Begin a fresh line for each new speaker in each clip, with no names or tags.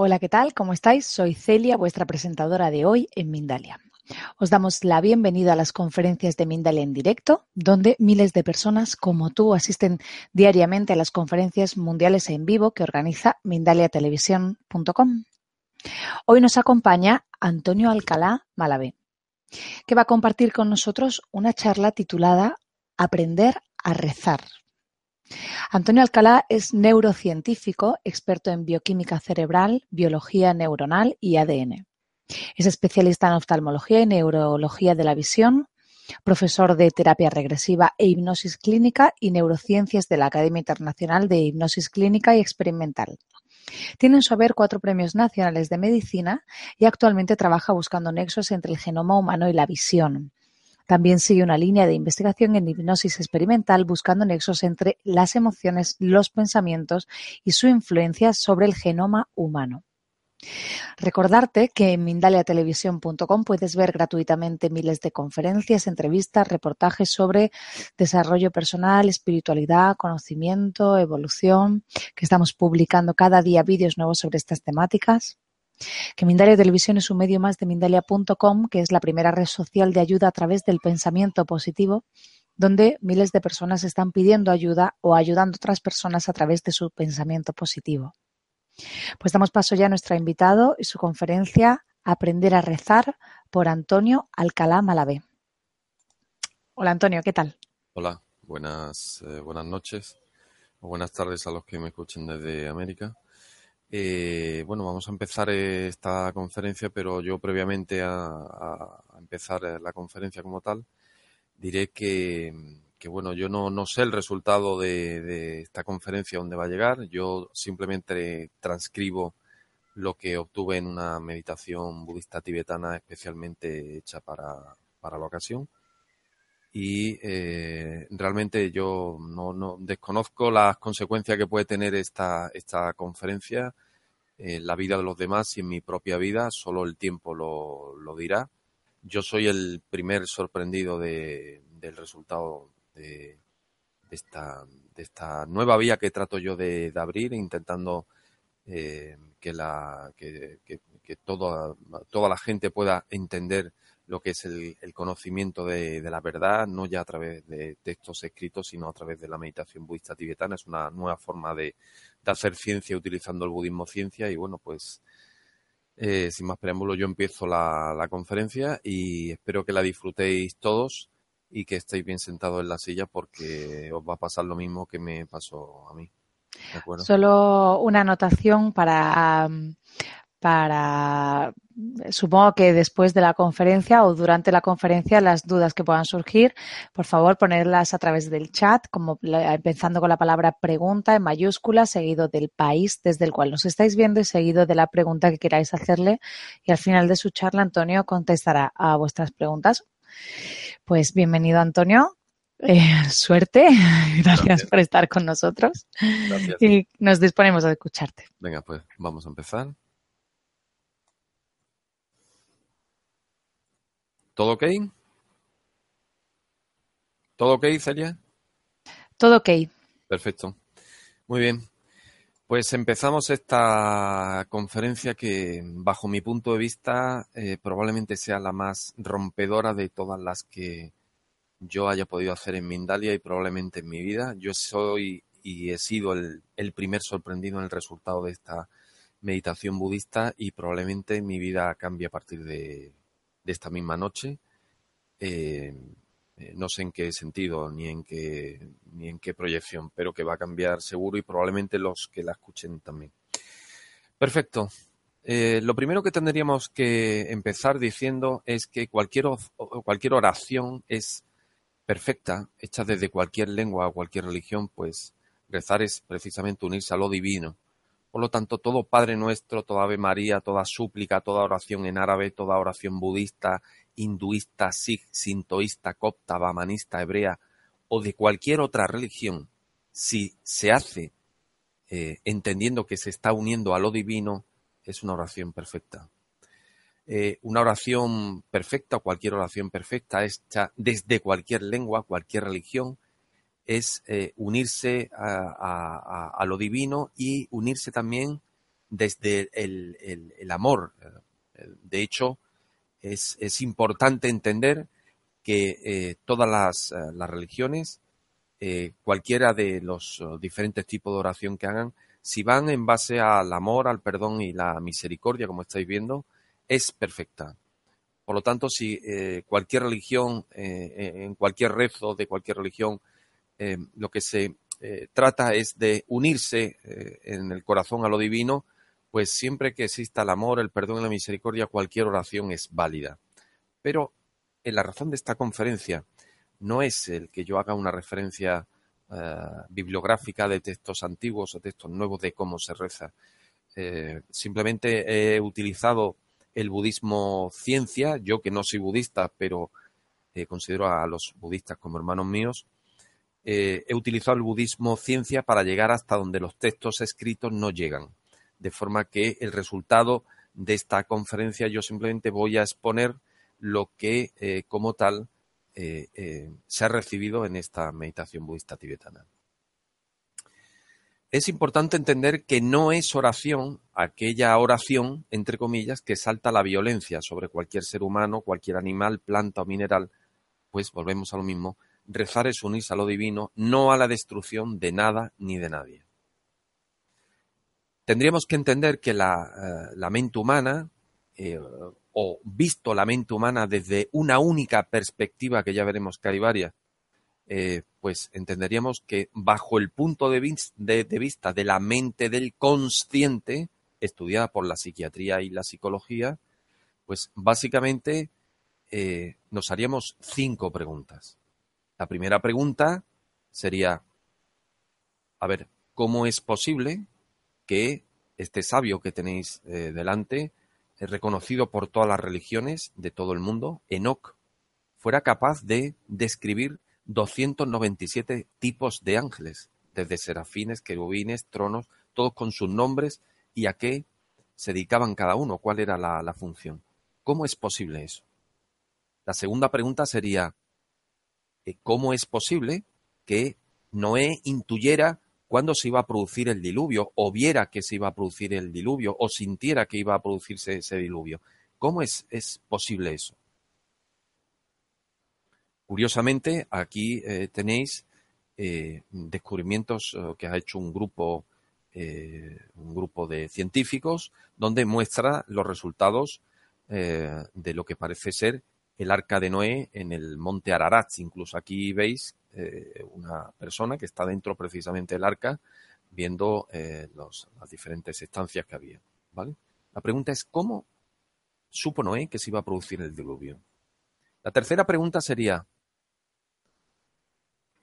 Hola, ¿qué tal? ¿Cómo estáis? Soy Celia, vuestra presentadora de hoy en Mindalia. Os damos la bienvenida a las conferencias de Mindalia en directo, donde miles de personas como tú asisten diariamente a las conferencias mundiales en vivo que organiza mindaliatelevisión.com. Hoy nos acompaña Antonio Alcalá Malavé, que va a compartir con nosotros una charla titulada Aprender a rezar. Antonio Alcalá es neurocientífico, experto en bioquímica cerebral, biología neuronal y ADN. Es especialista en oftalmología y neurología de la visión, profesor de terapia regresiva e hipnosis clínica y neurociencias de la Academia Internacional de Hipnosis Clínica y Experimental. Tiene en su haber cuatro premios nacionales de medicina y actualmente trabaja buscando nexos entre el genoma humano y la visión. También sigue una línea de investigación en hipnosis experimental buscando nexos entre las emociones, los pensamientos y su influencia sobre el genoma humano. Recordarte que en mindaliatelevisión.com puedes ver gratuitamente miles de conferencias, entrevistas, reportajes sobre desarrollo personal, espiritualidad, conocimiento, evolución, que estamos publicando cada día vídeos nuevos sobre estas temáticas que Mindalia Televisión es un medio más de Mindalia.com, que es la primera red social de ayuda a través del pensamiento positivo, donde miles de personas están pidiendo ayuda o ayudando a otras personas a través de su pensamiento positivo. Pues damos paso ya a nuestro invitado y su conferencia Aprender a rezar por Antonio Alcalá Malavé. Hola Antonio, ¿qué tal?
Hola, buenas, eh, buenas noches o buenas tardes a los que me escuchen desde América. Eh, bueno, vamos a empezar esta conferencia, pero yo previamente a, empezar la conferencia como tal, diré que, bueno, yo no, sé el resultado de, esta conferencia dónde va a llegar, yo simplemente transcribo lo que obtuve en una meditación budista tibetana especialmente hecha para, la ocasión. Y eh, realmente yo no, desconozco las consecuencias que puede tener esta, esta conferencia en la vida de los demás y en mi propia vida, solo el tiempo lo, dirá. Yo soy el primer sorprendido de, del resultado de, esta, de esta nueva vía que trato yo de, abrir, intentando eh, que, la, que, que, toda, toda la gente pueda entender lo que es el, conocimiento de, la verdad, no ya a través de textos escritos, sino a través de la meditación budista tibetana. Es una nueva forma de, hacer ciencia utilizando el budismo ciencia y bueno, pues eh, sin más preámbulo yo empiezo la, conferencia y espero que la disfrutéis todos y que estéis bien sentados en la silla porque os va a pasar lo mismo que me pasó a mí.
Solo una anotación para, para, supongo que después de la conferencia o durante la conferencia, las dudas que puedan surgir, por favor, ponerlas a través del chat, como empezando con la palabra pregunta en mayúscula, seguido del país desde el cual nos estáis viendo y seguido de la pregunta que queráis hacerle. Y al final de su charla, Antonio contestará a vuestras preguntas. Pues bienvenido, Antonio. Eh, suerte, gracias, por estar con nosotros y nos disponemos a escucharte.
Venga, pues vamos a empezar. ¿Todo ok? ¿Todo ok, Celia?
Todo ok.
Perfecto. Muy bien. Pues empezamos esta conferencia que, bajo mi punto de vista, eh, probablemente sea la más rompedora de todas las que yo haya podido hacer en Mindalia y probablemente en mi vida. Yo soy y he sido el, el primer sorprendido en el resultado de esta meditación budista y probablemente mi vida cambie a partir de, de esta misma noche. Eh, eh, no sé en qué sentido ni en qué, ni en qué proyección, pero que va a cambiar seguro y probablemente los que la escuchen también. Perfecto. Eh, lo primero que tendríamos que empezar diciendo es que cualquier, cualquier oración es perfecta, hecha desde cualquier lengua o cualquier religión, pues rezar es precisamente unirse a lo divino. Por lo tanto, todo Padre Nuestro, toda Ave María, toda súplica, toda oración en árabe, toda oración budista, hinduista, sikh, sintoísta, copta, bamanista, hebrea o de cualquier otra religión, si se hace eh, entendiendo que se está uniendo a lo divino, es una oración perfecta. Eh, una oración perfecta cualquier oración perfecta hecha desde cualquier lengua, cualquier religión, es eh, unirse a, lo divino y unirse también desde el, amor. De hecho, es, importante entender que eh, todas las, eh, las religiones, eh, cualquiera de los diferentes tipos de oración que hagan, si van en base al amor, al perdón y la misericordia, como estáis viendo, es perfecta. Por lo tanto, si cualquier religión, en cualquier rezo de cualquier religión, lo que se trata es de unirse en el corazón a lo divino, pues siempre que exista el amor, el perdón y la misericordia, cualquier oración es válida. Pero en la razón de esta conferencia no es el que yo haga una referencia eh, bibliográfica de textos antiguos o textos nuevos de cómo se reza. Eh, simplemente he utilizado el budismo ciencia, yo que no soy budista, pero eh, considero a los budistas como hermanos míos, he utilizado el budismo ciencia para llegar hasta donde los textos escritos no llegan de forma que el resultado de esta conferencia yo simplemente voy a exponer lo que eh, como tal eh, eh, se ha recibido en esta meditación budista tibetana. Es importante entender que no es oración aquella oración, entre comillas, que salta la violencia sobre cualquier ser humano, cualquier animal, planta o mineral, pues volvemos a lo mismo, rezar es unirse a lo divino, no a la destrucción de nada ni de nadie tendríamos que entender que la, eh, mente humana, eh, o visto la mente humana desde una única perspectiva, que ya veremos que hay varias, eh, pues entenderíamos que bajo el punto de, vista de la mente del consciente, estudiada por la psiquiatría y la psicología, pues básicamente nos haríamos cinco preguntas. La primera pregunta sería, a ver, ¿cómo es posible que este sabio que tenéis eh, delante, es reconocido por todas las religiones de todo el mundo, Enoch, fuera capaz de describir 297 tipos de ángeles, desde serafines, querubines, tronos, todos con sus nombres y a qué se dedicaban cada uno, cuál era la, la función. ¿Cómo es posible eso? La segunda pregunta sería, eh, ¿cómo es posible que Noé intuyera cuándo se iba a producir el diluvio, o viera que se iba a producir el diluvio, o sintiera que iba a producirse ese diluvio. ¿Cómo es, posible eso? Curiosamente, aquí eh, tenéis eh, descubrimientos eh, que ha hecho un grupo, un grupo de científicos, donde muestra los resultados de lo que parece ser el arca de Noé en el monte Ararat. Incluso aquí veis eh, una persona que está dentro precisamente del arca viendo eh, las diferentes estancias que había. ¿vale? La pregunta es cómo supo Noé que se iba a producir el diluvio. La tercera pregunta sería,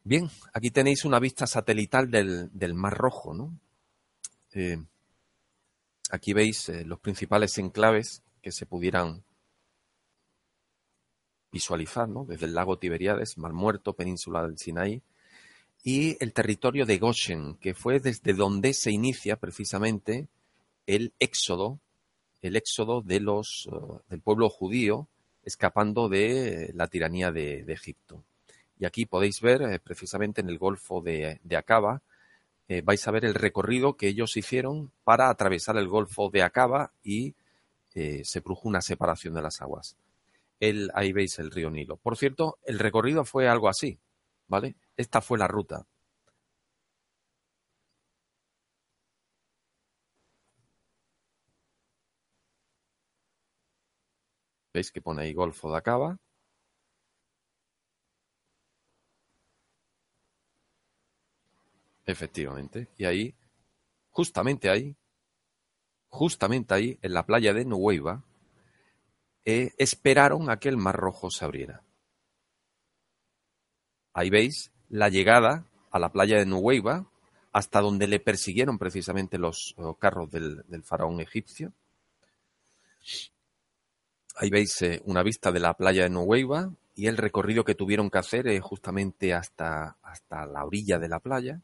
bien, aquí tenéis una vista satelital del, Mar Rojo, ¿no? Eh, aquí veis los principales enclaves que se pudieran visualizar, ¿no? Desde el lago Tiberiades, Mar Muerto, península del Sinaí, y el territorio de Goshen, que fue desde donde se inicia precisamente el éxodo, el éxodo de los, uh, del pueblo judío escapando de la tiranía de, Egipto. Y aquí podéis ver eh, precisamente en el Golfo de, Acaba, eh, vais a ver el recorrido que ellos hicieron para atravesar el Golfo de Acaba y eh, se produjo una separación de las aguas ahí veis el río Nilo. Por cierto, el recorrido fue algo así, ¿vale? Esta fue la ruta. ¿Veis que pone ahí Golfo de Acaba? Efectivamente. Y ahí, justamente ahí, justamente ahí, en la playa de Nueva, eh, esperaron a que el Mar Rojo se abriera. Ahí veis la llegada a la playa de Nuweiba, hasta donde le persiguieron precisamente los carros del, faraón egipcio. Ahí veis eh, una vista de la playa de Nuweiba y el recorrido que tuvieron que hacer justamente hasta, hasta la orilla de la playa.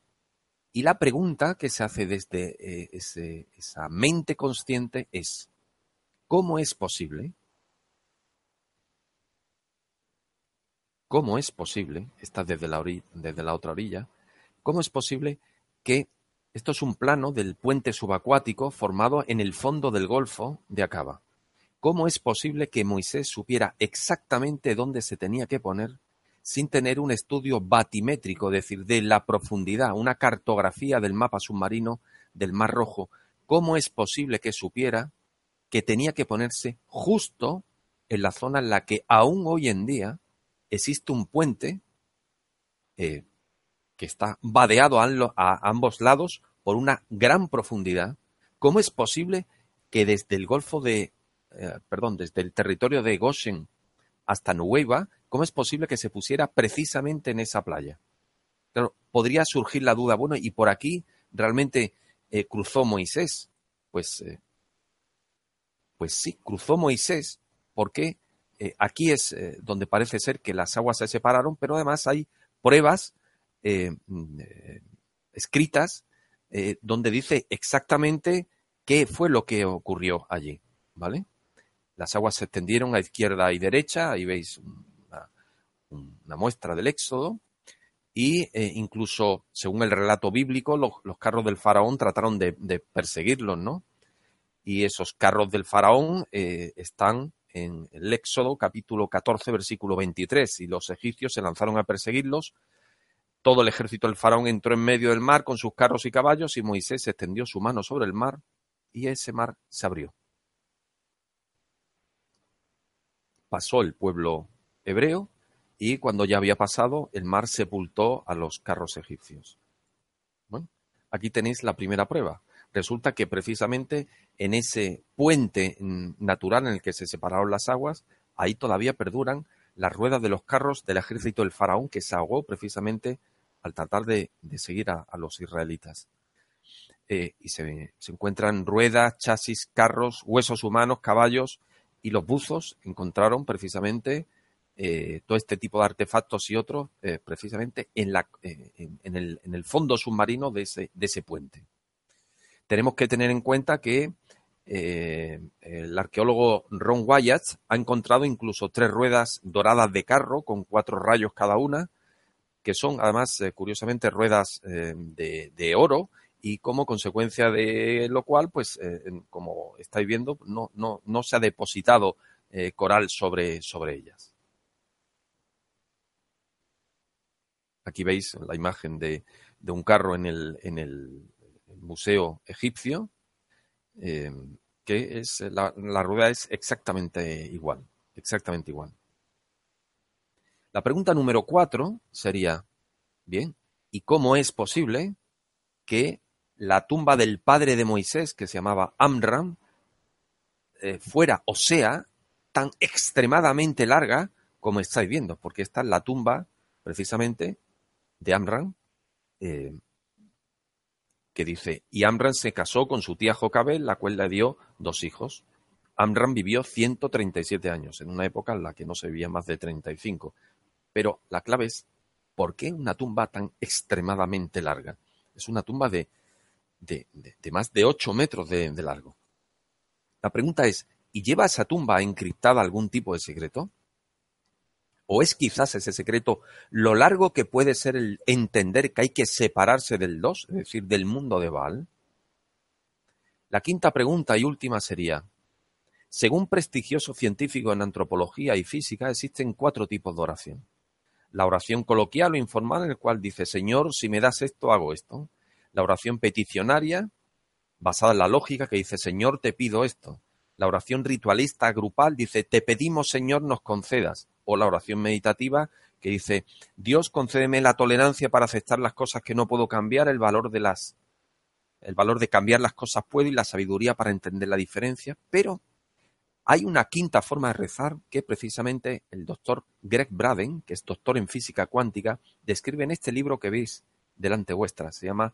Y la pregunta que se hace desde eh, esa mente consciente es, ¿cómo es posible ¿Cómo es posible, está desde la, desde la otra orilla, cómo es posible que Esto es un plano del puente subacuático formado en el fondo del Golfo de Acaba. ¿Cómo es posible que Moisés supiera exactamente dónde se tenía que poner sin tener un estudio batimétrico, es decir, de la profundidad, una cartografía del mapa submarino del Mar Rojo? ¿Cómo es posible que supiera que tenía que ponerse justo en la zona en la que aún hoy en día existe un puente eh, que está vadeado a, ambos lados por una gran profundidad. ¿Cómo es posible que desde el Golfo de, eh, perdón, desde el territorio de Goshen hasta Nueva, cómo es posible que se pusiera precisamente en esa playa? Claro, podría surgir la duda, bueno, y por aquí realmente eh, cruzó Moisés. Pues, pues sí, cruzó Moisés, porque aquí es donde parece ser que las aguas se separaron, pero además hay pruebas eh, mm, eh, escritas eh, donde dice exactamente qué fue lo que ocurrió allí, ¿vale? Las aguas se extendieron a izquierda y derecha, ahí veis una, muestra del éxodo, y incluso, según el relato bíblico, los, carros del faraón trataron de, de, perseguirlos, ¿no? Y esos carros del faraón están en el Éxodo capítulo 14, versículo 23, y los egipcios se lanzaron a perseguirlos todo el ejército del faraón entró en medio del mar con sus carros y caballos y Moisés extendió su mano sobre el mar y ese mar se abrió. Pasó el pueblo hebreo y cuando ya había pasado, el mar sepultó a los carros egipcios. Bueno, aquí tenéis la primera prueba. Resulta que precisamente en ese puente natural en el que se separaron las aguas, ahí todavía perduran las ruedas de los carros del ejército del faraón que se ahogó precisamente al tratar de, seguir a, los israelitas. Eh, y se, encuentran ruedas, chasis, carros, huesos humanos, caballos y los buzos encontraron precisamente eh, todo este tipo de artefactos y otros eh, precisamente en, la, en, el, en, el, fondo submarino de ese, de ese puente. Tenemos que tener en cuenta que el arqueólogo Ron Wyatt ha encontrado incluso tres ruedas doradas de carro con cuatro rayos cada una, que son además, eh, curiosamente, ruedas eh, de, oro y como consecuencia de lo cual, pues, eh, como estáis viendo, no, no, no se ha depositado coral sobre, sobre ellas. Aquí veis la imagen de, de un carro en el, en el museo egipcio, que es la, la rueda es exactamente igual, exactamente igual. La pregunta número cuatro sería, bien, ¿y cómo es posible que la tumba del padre de Moisés, que se llamaba Amram, eh, fuera o sea tan extremadamente larga como estáis viendo? Porque esta es la tumba precisamente de Amram, eh, dice, y Amram se casó con su tía Jocabel, la cual le dio dos hijos. Amram vivió 137 años, en una época en la que no se vivía más de 35. Pero la clave es, ¿por qué una tumba tan extremadamente larga? Es una tumba de, de, más de 8 metros de, de largo. La pregunta es, ¿y lleva esa tumba encriptada algún tipo de secreto? ¿O es quizás ese secreto lo largo que puede ser el entender que hay que separarse del dos, es decir, del mundo de Baal? La quinta pregunta y última sería, según prestigioso científico en antropología y física, existen cuatro tipos de oración la oración coloquial o informal en el cual dice, Señor, si me das esto, hago esto. La oración peticionaria, basada en la lógica, que dice, Señor, te pido esto. La oración ritualista grupal dice, te pedimos, Señor, nos concedas. O la oración meditativa, que dice, Dios, concédeme la tolerancia para aceptar las cosas que no puedo cambiar, el valor de las el valor de cambiar las cosas puedo y la sabiduría para entender la diferencia, pero hay una quinta forma de rezar que precisamente el doctor Greg Braden, que es doctor en física cuántica, describe en este libro que veis delante vuestra. Se llama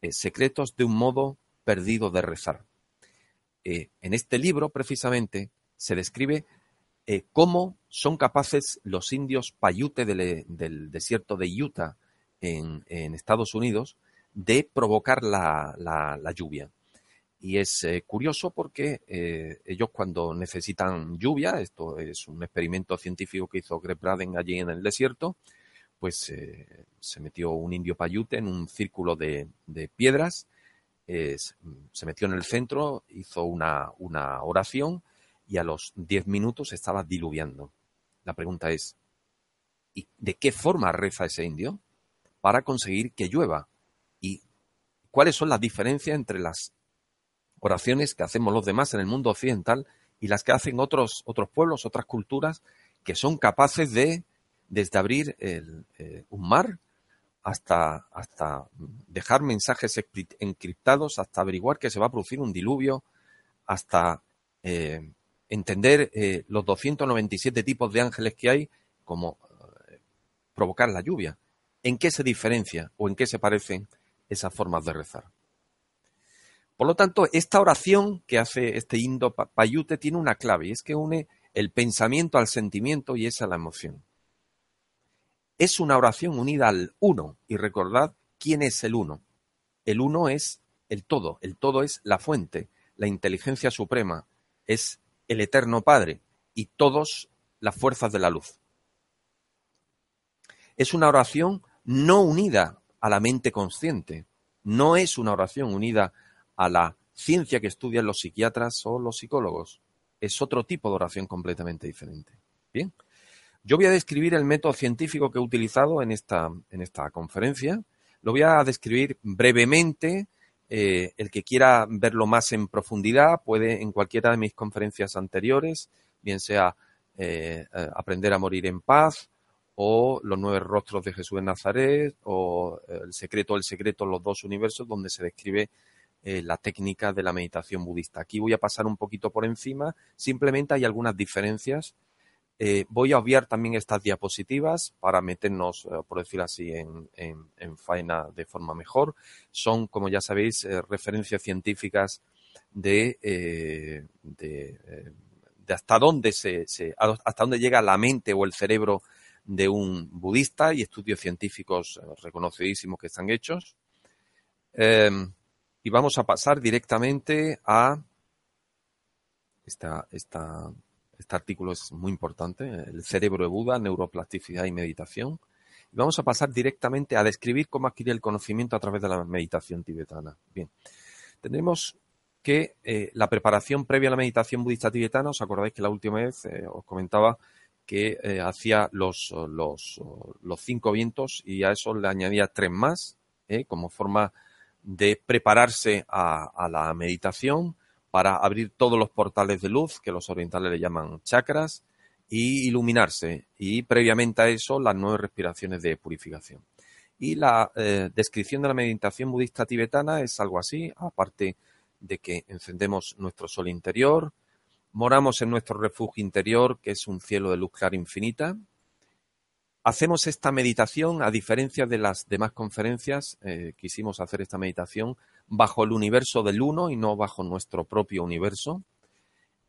eh, Secretos de un modo perdido de rezar. Eh, en este libro, precisamente, se describe eh, cómo son capaces los indios Paiute del, desierto de Utah en, Estados Unidos de provocar la lluvia. Y es eh, curioso porque eh, ellos cuando necesitan lluvia, esto es un experimento científico que hizo Greg Braden allí en el desierto, pues se metió un indio payute en un círculo de, piedras se metió en el centro, hizo una oración y a los diez minutos estaba diluviando. La pregunta es, ¿y de qué forma reza ese indio para conseguir que llueva? ¿Y cuáles son las diferencias entre las oraciones que hacemos los demás en el mundo occidental y las que hacen otros, otros pueblos, otras culturas, que son capaces de, desde abrir eh, un mar hasta, hasta dejar mensajes encriptados, hasta averiguar que se va a producir un diluvio, hasta eh, entender eh, los 297 tipos de ángeles que hay, como provocar la lluvia. ¿En qué se diferencia o en qué se parecen esas formas de rezar? Por lo tanto, esta oración que hace este Indo Payute tiene una clave y es que une el pensamiento al sentimiento y esa a la emoción. Es una oración unida al uno y recordad quién es el uno. El uno es el todo, el todo es la fuente, la inteligencia suprema, es el eterno Padre y todos las fuerzas de la luz. Es una oración no unida a la mente consciente, no es una oración unida a la ciencia que estudian los psiquiatras o los psicólogos. Es otro tipo de oración completamente diferente. Bien, yo voy a describir el método científico que he utilizado en esta, en esta conferencia. Lo voy a describir brevemente. Eh, el que quiera verlo más en profundidad puede en cualquiera de mis conferencias anteriores, bien sea eh, eh, Aprender a morir en paz o Los nueve rostros de Jesús en Nazaret o El secreto del secreto, los dos universos, donde se describe la técnica de la meditación budista. Aquí voy a pasar un poquito por encima, simplemente hay algunas diferencias. Eh, voy a obviar también estas diapositivas para meternos, eh, por decir así, en, faena de forma mejor. Son, como ya sabéis, referencias científicas de, de, hasta dónde se, hasta dónde llega la mente o el cerebro de un budista y estudios científicos reconocidísimos que están hechos. Y vamos a pasar directamente a esta, esta, este artículo es muy importante, el cerebro de Buda, neuroplasticidad y meditación. Y vamos a pasar directamente a describir cómo adquirir el conocimiento a través de la meditación tibetana. Bien, tenemos que eh, la preparación previa a la meditación budista tibetana, os acordáis que la última vez eh, os comentaba que eh, hacía los, los, los, cinco vientos y a eso le añadía tres más, como forma de prepararse a, la meditación para abrir todos los portales de luz, que los orientales le llaman chakras, y iluminarse. Y previamente a eso, las nueve respiraciones de purificación. Y la eh, descripción de la meditación budista tibetana es algo así, aparte de que encendemos nuestro sol interior, moramos en nuestro refugio interior, que es un cielo de luz clara infinita, Hacemos esta meditación, a diferencia de las demás conferencias, eh, quisimos hacer esta meditación bajo el universo del uno y no bajo nuestro propio universo.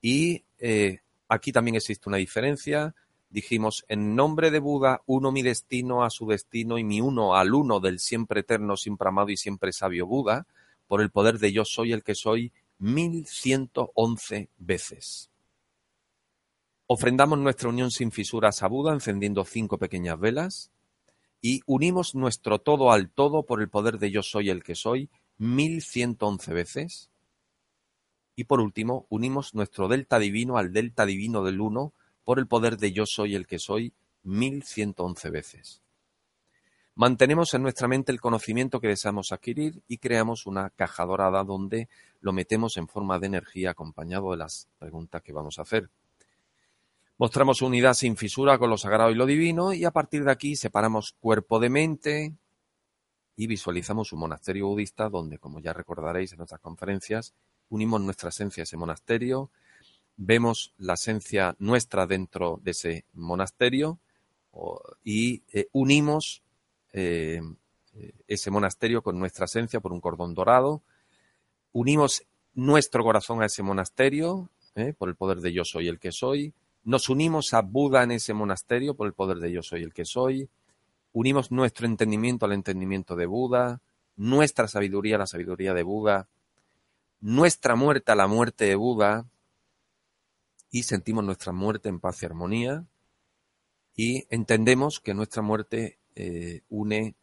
Y eh, aquí también existe una diferencia. Dijimos, en nombre de Buda, uno mi destino a su destino y mi uno al uno del siempre eterno, siempre amado y siempre sabio Buda, por el poder de yo soy el que soy, mil ciento once veces. Ofrendamos nuestra unión sin fisuras a Buda encendiendo cinco pequeñas velas y unimos nuestro todo al todo por el poder de yo soy el que soy mil ciento once veces. Y por último, unimos nuestro delta divino al delta divino del uno por el poder de yo soy el que soy mil ciento once veces. Mantenemos en nuestra mente el conocimiento que deseamos adquirir y creamos una caja dorada donde lo metemos en forma de energía acompañado de las preguntas que vamos a hacer. Mostramos unidad sin fisura con lo sagrado y lo divino y a partir de aquí separamos cuerpo de mente y visualizamos un monasterio budista donde, como ya recordaréis en nuestras conferencias, unimos nuestra esencia a ese monasterio, vemos la esencia nuestra dentro de ese monasterio y eh, unimos eh, ese monasterio con nuestra esencia por un cordón dorado, unimos nuestro corazón a ese monasterio eh, por el poder de yo soy el que soy, nos unimos a Buda en ese monasterio por el poder de yo soy el que soy. Unimos nuestro entendimiento al entendimiento de Buda, nuestra sabiduría a la sabiduría de Buda, nuestra muerte a la muerte de Buda y sentimos nuestra muerte en paz y armonía y entendemos que nuestra muerte eh, une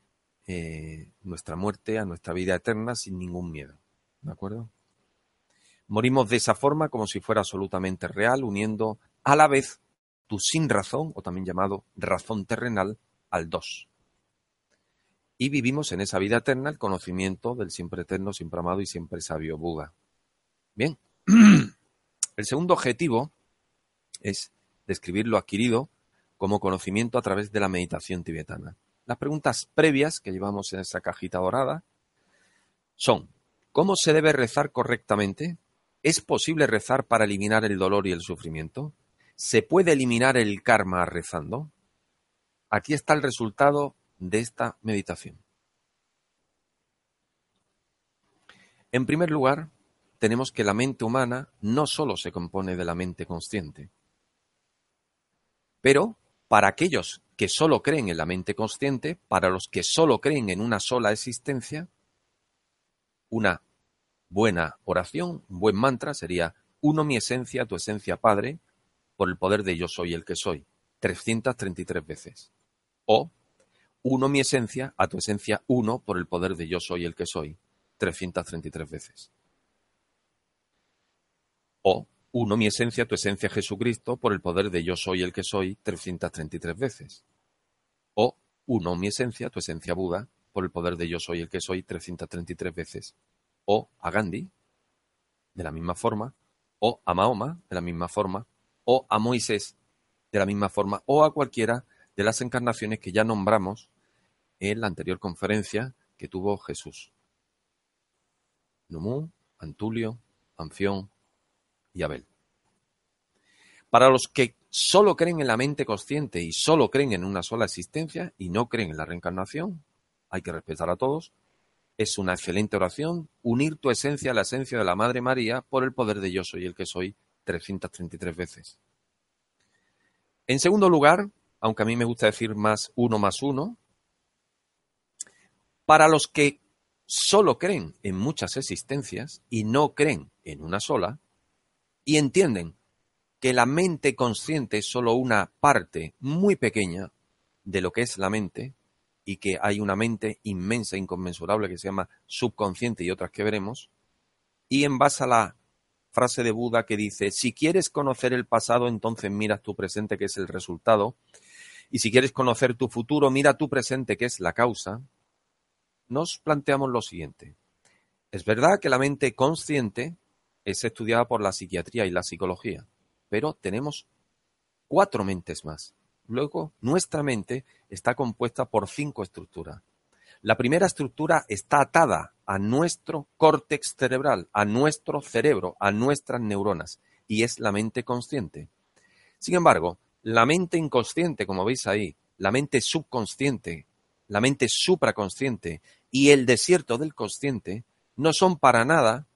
eh, nuestra muerte a nuestra vida eterna sin ningún miedo. ¿De acuerdo? Morimos de esa forma como si fuera absolutamente real, uniendo a la vez tu sin razón, o también llamado razón terrenal, al dos. Y vivimos en esa vida eterna el conocimiento del siempre eterno, siempre amado y siempre sabio Buda. Bien. El segundo objetivo es describir lo adquirido como conocimiento a través de la meditación tibetana. Las preguntas previas que llevamos en esa cajita dorada son, ¿cómo se debe rezar correctamente? ¿Es posible rezar para eliminar el dolor y el sufrimiento? ¿Se puede eliminar el karma rezando? Aquí está el resultado de esta meditación. En primer lugar, tenemos que la mente humana no solo se compone de la mente consciente, pero para aquellos que solo creen en la mente consciente, para los que solo creen en una sola existencia, una buena oración, un buen mantra sería uno mi esencia, tu esencia Padre, por el poder de yo soy el que soy, 333 veces. O uno mi esencia, a tu esencia uno, por el poder de yo soy el que soy, 333 veces. O uno mi esencia, tu esencia Jesucristo, por el poder de yo soy el que soy, 333 veces. O uno mi esencia, tu esencia Buda, por el poder de yo soy el que soy, 333 veces. O a Gandhi, de la misma forma. O a Mahoma, de la misma forma. O a Moisés, de la misma forma. O a cualquiera de las encarnaciones que ya nombramos en la anterior conferencia que tuvo Jesús. Numú, Antulio, Anfión, y Abel. Para los que solo creen en la mente consciente y solo creen en una sola existencia y no creen en la reencarnación, hay que respetar a todos, es una excelente oración unir tu esencia a la esencia de la Madre María por el poder de yo soy el que soy 333 veces. En segundo lugar, aunque a mí me gusta decir más uno más uno, para los que solo creen en muchas existencias y no creen en una sola, y entienden que la mente consciente es solo una parte muy pequeña de lo que es la mente y que hay una mente inmensa, inconmensurable que se llama subconsciente y otras que veremos, y en base a la frase de Buda que dice, si quieres conocer el pasado, entonces miras tu presente, que es el resultado, y si quieres conocer tu futuro, mira tu presente, que es la causa, nos planteamos lo siguiente. Es verdad que la mente consciente es estudiada por la psiquiatría y la psicología, pero tenemos cuatro mentes más. Luego, nuestra mente está compuesta por cinco estructuras. La primera estructura está atada a nuestro córtex cerebral, a nuestro cerebro, a nuestras neuronas, y es la mente consciente. Sin embargo, la mente inconsciente, como veis ahí, la mente subconsciente, la mente supraconsciente y el desierto del consciente no son para nada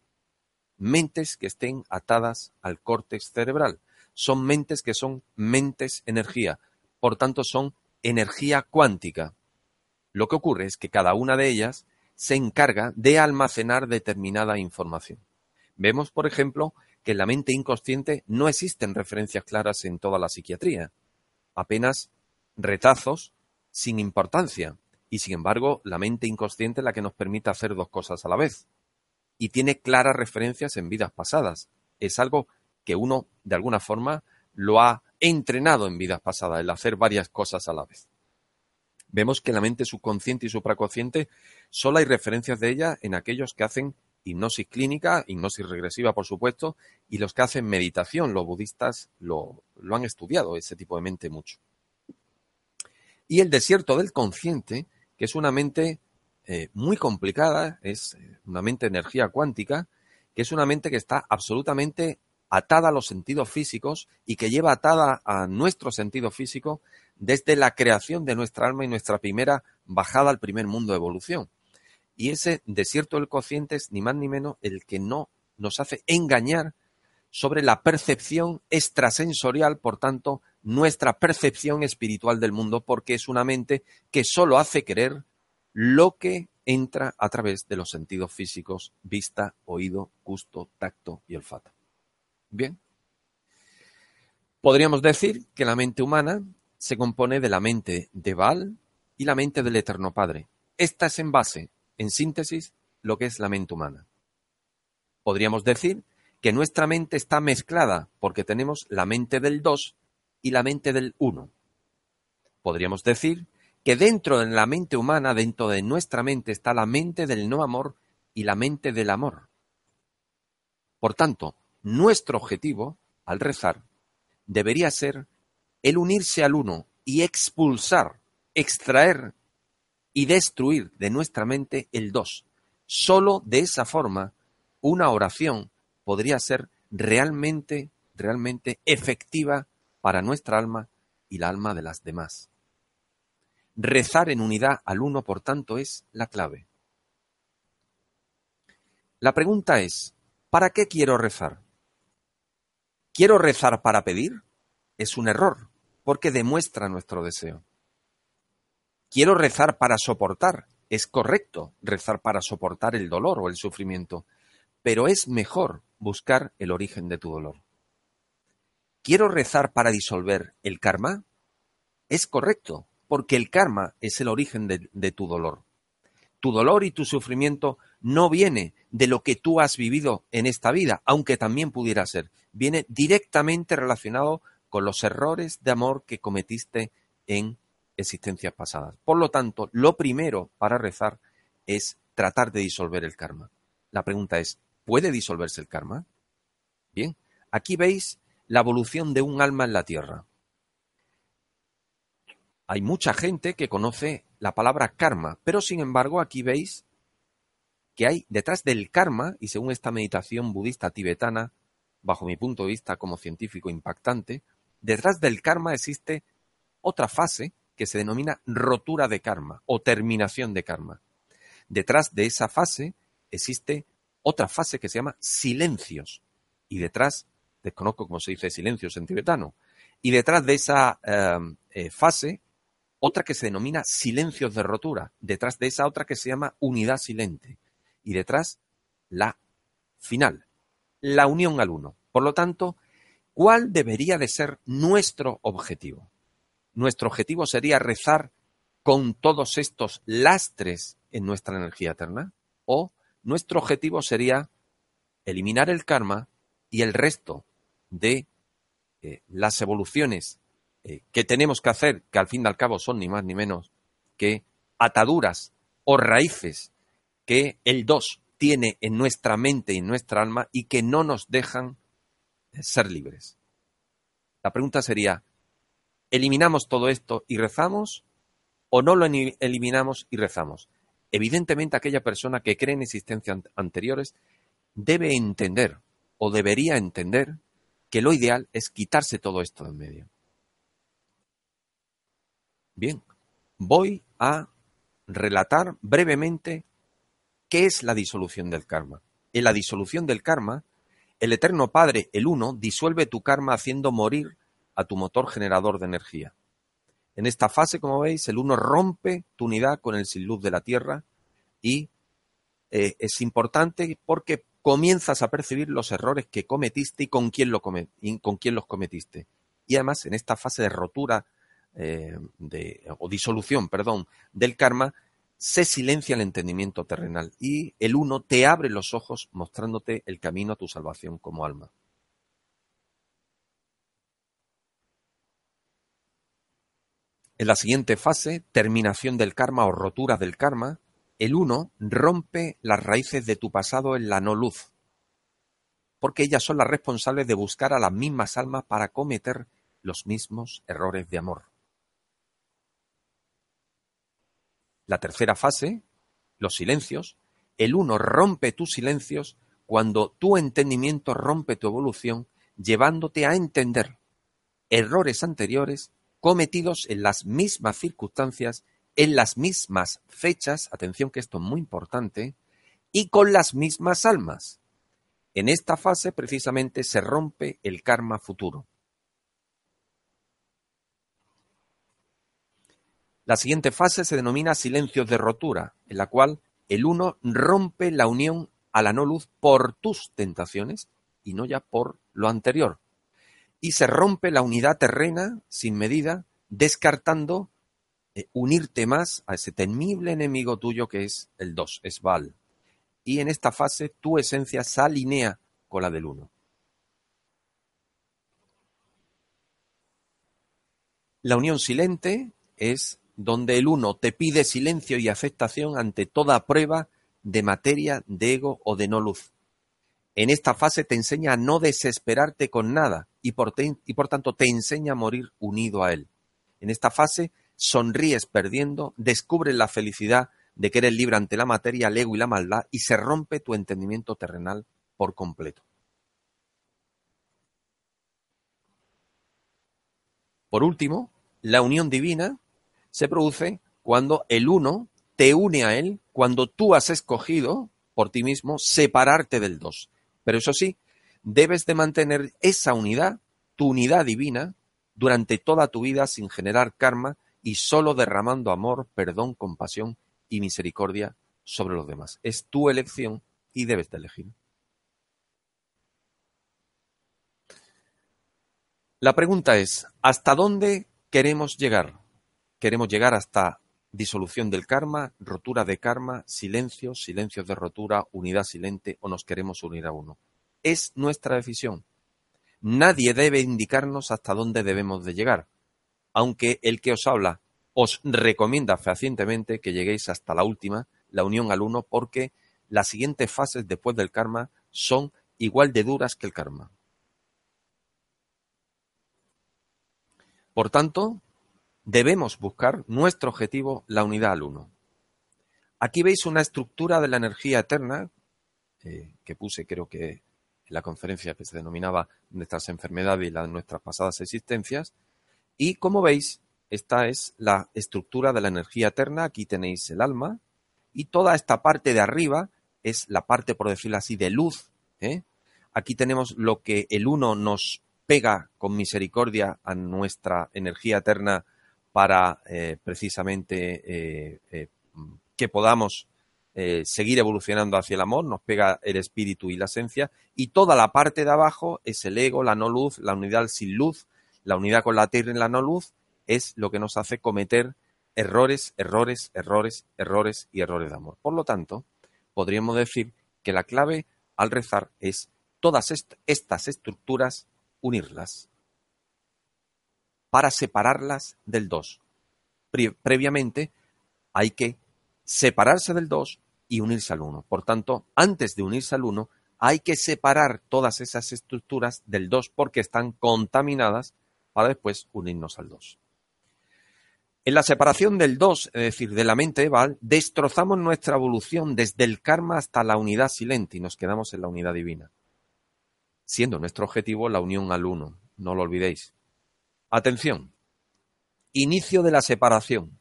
mentes que estén atadas al córtex cerebral. Son mentes que son mentes energía, por tanto son energía cuántica. Lo que ocurre es que cada una de ellas se encarga de almacenar determinada información. Vemos, por ejemplo, que en la mente inconsciente no existen referencias claras en toda la psiquiatría, apenas retazos sin importancia, y sin embargo la mente inconsciente es la que nos permite hacer dos cosas a la vez y tiene claras referencias en vidas pasadas. Es algo que uno, de alguna forma, lo ha entrenado en vidas pasadas, el hacer varias cosas a la vez. Vemos que la mente subconsciente y supraconsciente solo hay referencias de ella en aquellos que hacen hipnosis clínica, hipnosis regresiva, por supuesto, y los que hacen meditación. Los budistas lo, lo han estudiado, ese tipo de mente mucho. Y el desierto del consciente, que es una mente eh, muy complicada, es eh, una mente de energía cuántica, que es una mente que está absolutamente atada a los sentidos físicos y que lleva atada a nuestro sentido físico desde la creación de nuestra alma y nuestra primera bajada al primer mundo de evolución. Y ese desierto del cociente es ni más ni menos el que no nos hace engañar sobre la percepción extrasensorial, por tanto, nuestra percepción espiritual del mundo, porque es una mente que solo hace querer lo que entra a través de los sentidos físicos, vista, oído, gusto, tacto y olfato. Bien. Podríamos decir que la mente humana se compone de la mente de Baal y la mente del Eterno Padre. Esta es en base, en síntesis, lo que es la mente humana. Podríamos decir que nuestra mente está mezclada porque tenemos la mente del 2 y la mente del 1. Podríamos decir que dentro de la mente humana, dentro de nuestra mente, está la mente del no amor y la mente del amor. Por tanto, nuestro objetivo, al rezar, debería ser el unirse al uno y expulsar, extraer y destruir de nuestra mente el dos. Solo de esa forma, una oración podría ser realmente, realmente efectiva para nuestra alma y la alma de las demás. Rezar en unidad al uno, por tanto, es la clave. La pregunta es, ¿para qué quiero rezar? ¿Quiero rezar para pedir? Es un error, porque demuestra nuestro deseo. ¿Quiero rezar para soportar? Es correcto rezar para soportar el dolor o el sufrimiento, pero es mejor buscar el origen de tu dolor. ¿Quiero rezar para disolver el karma? Es correcto, porque el karma es el origen de, tu dolor. Tu dolor y tu sufrimiento no viene de lo que tú has vivido en esta vida, aunque también pudiera ser. Viene directamente relacionado con los errores de amor que cometiste en existencias pasadas. Por lo tanto, lo primero para rezar es tratar de disolver el karma. La pregunta es, ¿Puede disolverse el karma? Bien, aquí veis la evolución de un alma en la tierra. Hay mucha gente que conoce la palabra karma, pero sin embargo aquí veis que hay detrás del karma, y según esta meditación budista tibetana, bajo mi punto de vista como científico impactante, detrás del karma existe otra fase que se denomina rotura de karma o terminación de karma. Detrás de esa fase existe otra fase que se llama silencios. Y detrás, desconozco cómo se dice silencios en tibetano, y detrás de esa em, eh, fase, otra que se denomina silencios de rotura. Detrás de esa otra que se llama unidad silente. Y detrás, la final, la unión al uno. Por lo tanto, ¿cuál debería de ser nuestro objetivo? Nuestro objetivo sería rezar con todos estos lastres en nuestra energía eterna o nuestro objetivo sería eliminar el karma y el resto de eh, las evoluciones eh, que tenemos que hacer, que al fin y al cabo son ni más ni menos que ataduras o raíces que el dos tiene en nuestra mente y en nuestra alma y que no nos dejan ser libres. La pregunta sería, ¿eliminamos todo esto y rezamos o no lo eliminamos y rezamos? Evidentemente aquella persona que cree en existencias anteriores debe entender o debería entender que lo ideal es quitarse todo esto de en medio. Bien, voy a relatar brevemente qué es la disolución del karma. En la disolución del karma, el Eterno Padre, el Uno, disuelve tu karma haciendo morir a tu motor generador de energía. En esta fase, como veis, el uno rompe tu unidad con el sin luz de la tierra y eh, es importante porque comienzas a percibir los errores que cometiste y con quién, lo con quién los cometiste. Y además, en esta fase de rotura eh, o disolución, perdón, del karma, se silencia el entendimiento terrenal y el uno te abre los ojos mostrándote el camino a tu salvación como alma. En la siguiente fase, terminación del karma o rotura del karma, el uno rompe las raíces de tu pasado en la no luz, porque ellas son las responsables de buscar a las mismas almas para cometer los mismos errores de amor. La tercera fase, los silencios, el uno rompe tus silencios cuando tu entendimiento rompe tu evolución, llevándote a entender errores anteriores cometidos en las mismas circunstancias, en las mismas fechas, atención que esto es muy importante, y con las mismas almas. En esta fase precisamente se rompe el karma futuro. La siguiente fase se denomina silencios de rotura, en la cual el uno rompe la unión a la no luz por tus tentaciones y no ya por lo anterior y se rompe la unidad terrena sin medida, descartando eh, unirte más a ese temible enemigo tuyo que es el dos, es Val. y en esta fase tu esencia se alinea con la del uno. La unión silente es donde el uno te pide silencio y aceptación ante toda prueba de materia, de ego o de no luz. En esta fase te enseña a no desesperarte con nada y por, y por tanto te enseña a morir unido a él. En esta fase sonríes perdiendo, descubres la felicidad de que eres libre ante la materia, el ego y la maldad y se rompe tu entendimiento terrenal por completo. Por último, la unión divina se produce cuando el uno te une a él, cuando tú has escogido por ti mismo separarte del dos. Pero eso sí, debes de mantener esa unidad, tu unidad divina, durante toda tu vida sin generar karma y solo derramando amor, perdón, compasión y misericordia sobre los demás. Es tu elección y debes de elegir. La pregunta es, ¿hasta dónde queremos llegar? ¿Queremos llegar hasta disolución del karma, rotura de karma, silencio, silencio de rotura, unidad silente o nos queremos unir a uno? Es nuestra decisión. Nadie debe indicarnos hasta dónde debemos de llegar, aunque el que os habla os recomienda fehacientemente que lleguéis hasta la última, la unión al uno, porque las siguientes fases después del karma son igual de duras que el karma. Por tanto, debemos buscar nuestro objetivo, la unidad al uno. Aquí veis una estructura de la energía eterna, eh, que puse creo que en la conferencia que se denominaba nuestras enfermedades y las, nuestras pasadas existencias, y como veis, esta es la estructura de la energía eterna. Aquí tenéis el alma. Y toda esta parte de arriba es la parte, por decirlo así, de luz. ¿eh? Aquí tenemos lo que el uno nos pega con misericordia a nuestra energía eterna para eh, precisamente eh, que podamos seguir evolucionando hacia el amor, nos pega el espíritu y la esencia, y toda la parte de abajo es el ego, la no luz, la unidad sin luz, la unidad con la tierra y la no luz, es lo que nos hace cometer errores, errores, errores, errores y errores de amor. Por lo tanto, podríamos decir que la clave al rezar es todas estas estructuras unirlas para separarlas del dos. previamente hay que separarse del dos y unirse al uno. Por tanto, antes de unirse al uno, hay que separar todas esas estructuras del dos porque están contaminadas para después unirnos al dos. En la separación del dos, es decir, de la mente Val, destrozamos nuestra evolución desde el karma hasta la unidad silente y nos quedamos en la unidad divina, siendo nuestro objetivo la unión al uno, no lo olvidéis. Atención, inicio de la separación.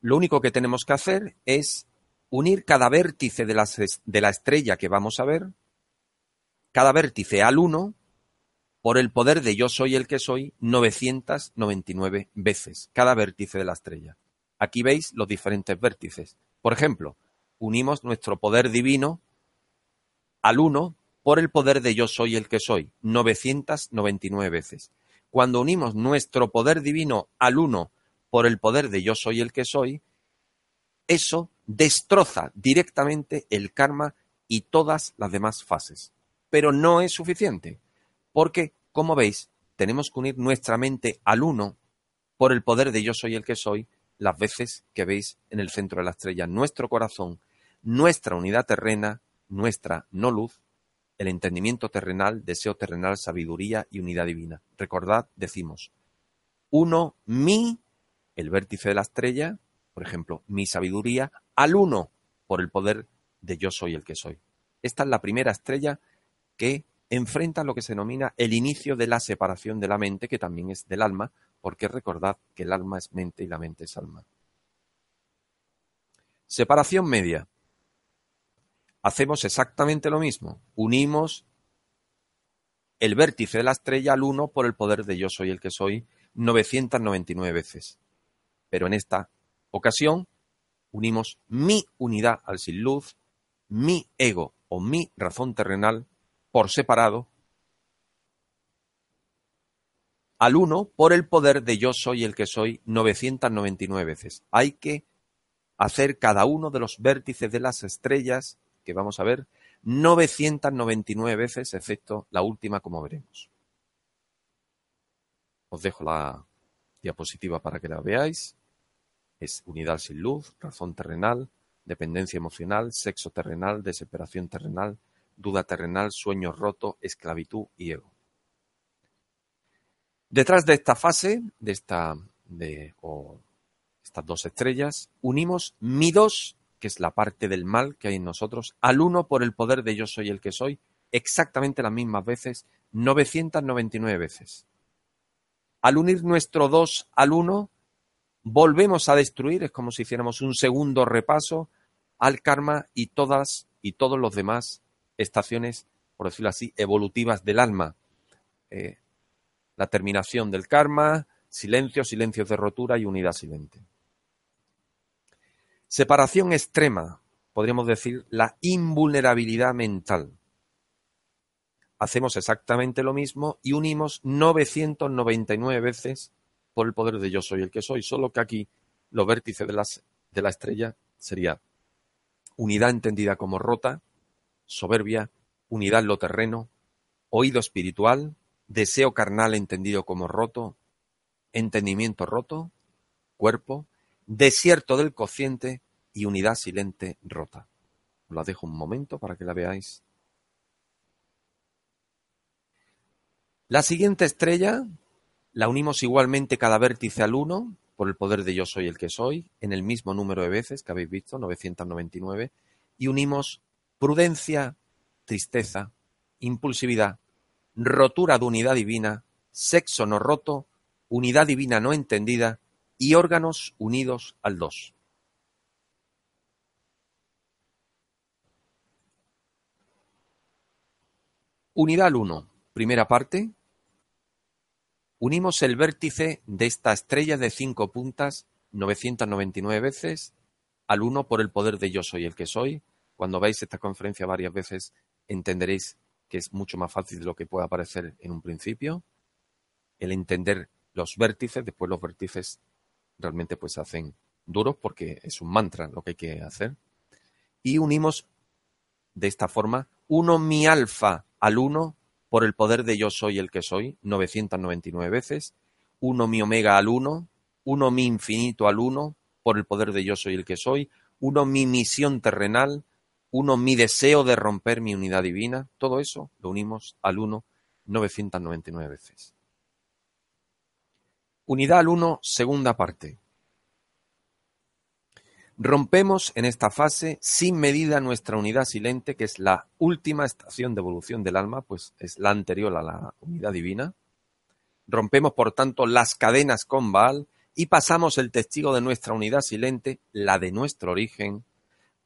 Lo único que tenemos que hacer es unir cada vértice de la, estrella que vamos a ver, cada vértice al uno, por el poder de yo soy el que soy 999 veces, cada vértice de la estrella. Aquí veis los diferentes vértices. Por ejemplo, unimos nuestro poder divino al uno por el poder de yo soy el que soy, 999 veces. Cuando unimos nuestro poder divino al uno por el poder de yo soy el que soy, eso destroza directamente el karma y todas las demás fases. Pero no es suficiente. Porque, como veis, tenemos que unir nuestra mente al uno por el poder de yo soy el que soy las veces que veis en el centro de la estrella nuestro corazón, nuestra unidad terrena, nuestra no luz, el entendimiento terrenal, deseo terrenal, sabiduría y unidad divina. Recordad, decimos, uno, mi, el vértice de la estrella, por ejemplo, mi sabiduría, al uno por el poder de yo soy el que soy. Esta es la primera estrella que enfrenta lo que se denomina el inicio de la separación de la mente, que también es del alma, porque recordad que el alma es mente y la mente es alma. Separación media. Hacemos exactamente lo mismo. Unimos el vértice de la estrella al uno por el poder de yo soy el que soy 999 veces. Pero en esta ocasión unimos mi unidad al sin luz, mi ego o mi razón terrenal por separado al uno por el poder de yo soy el que soy 999 veces. Hay que hacer cada uno de los vértices de las estrellas, que vamos a ver, 999 veces, excepto la última, como veremos. Os dejo la diapositiva para que la veáis. Es unidad sin luz, razón terrenal, dependencia emocional, sexo terrenal, desesperación terrenal, duda terrenal, sueño roto, esclavitud y ego. Detrás de esta fase, de esta, de, estas dos estrellas, unimos mi dos, que es la parte del mal que hay en nosotros, al uno por el poder de yo soy el que soy, exactamente las mismas veces, 999 veces. Al unir nuestro dos al uno, volvemos a destruir, es como si hiciéramos un segundo repaso al karma y todas y todos los demás estaciones, por decirlo así, evolutivas del alma. Eh, la terminación del karma, silencio, silencios de rotura y unidad silente. Separación extrema, podríamos decir, la invulnerabilidad mental. Hacemos exactamente lo mismo y unimos 999 veces por el poder de yo soy el que soy, solo que aquí los vértices de, de la estrella sería unidad entendida como rota, soberbia, unidad lo terreno, oído espiritual, deseo carnal entendido como roto, entendimiento roto, cuerpo, desierto del cociente y unidad silente rota. Os la dejo un momento para que la veáis. La siguiente estrella la unimos igualmente cada vértice al 1 por el poder de yo soy el que soy, en el mismo número de veces que habéis visto, 999, y unimos prudencia, tristeza, impulsividad, rotura de unidad divina, sexo no roto, unidad divina no entendida y órganos unidos al dos. Unidad al 1, primera parte, Unimos el vértice de esta estrella de cinco puntas 999 veces al uno por el poder de yo soy el que soy. Cuando veáis esta conferencia varias veces entenderéis que es mucho más fácil de lo que pueda parecer en un principio. El entender los vértices, después los vértices realmente pues hacen duros porque es un mantra lo que hay que hacer. Y unimos de esta forma uno mi alfa al uno por el poder de yo soy el que soy, 999 veces, uno mi omega al uno, uno mi infinito al uno, por el poder de yo soy el que soy, uno mi misión terrenal, uno mi deseo de romper mi unidad divina, todo eso lo unimos al uno 999 veces. Unidad al uno, segunda parte. Rompemos en esta fase sin medida nuestra unidad silente, que es la última estación de evolución del alma, pues es la anterior a la unidad divina. Rompemos, por tanto, las cadenas con Baal y pasamos el testigo de nuestra unidad silente, la de nuestro origen,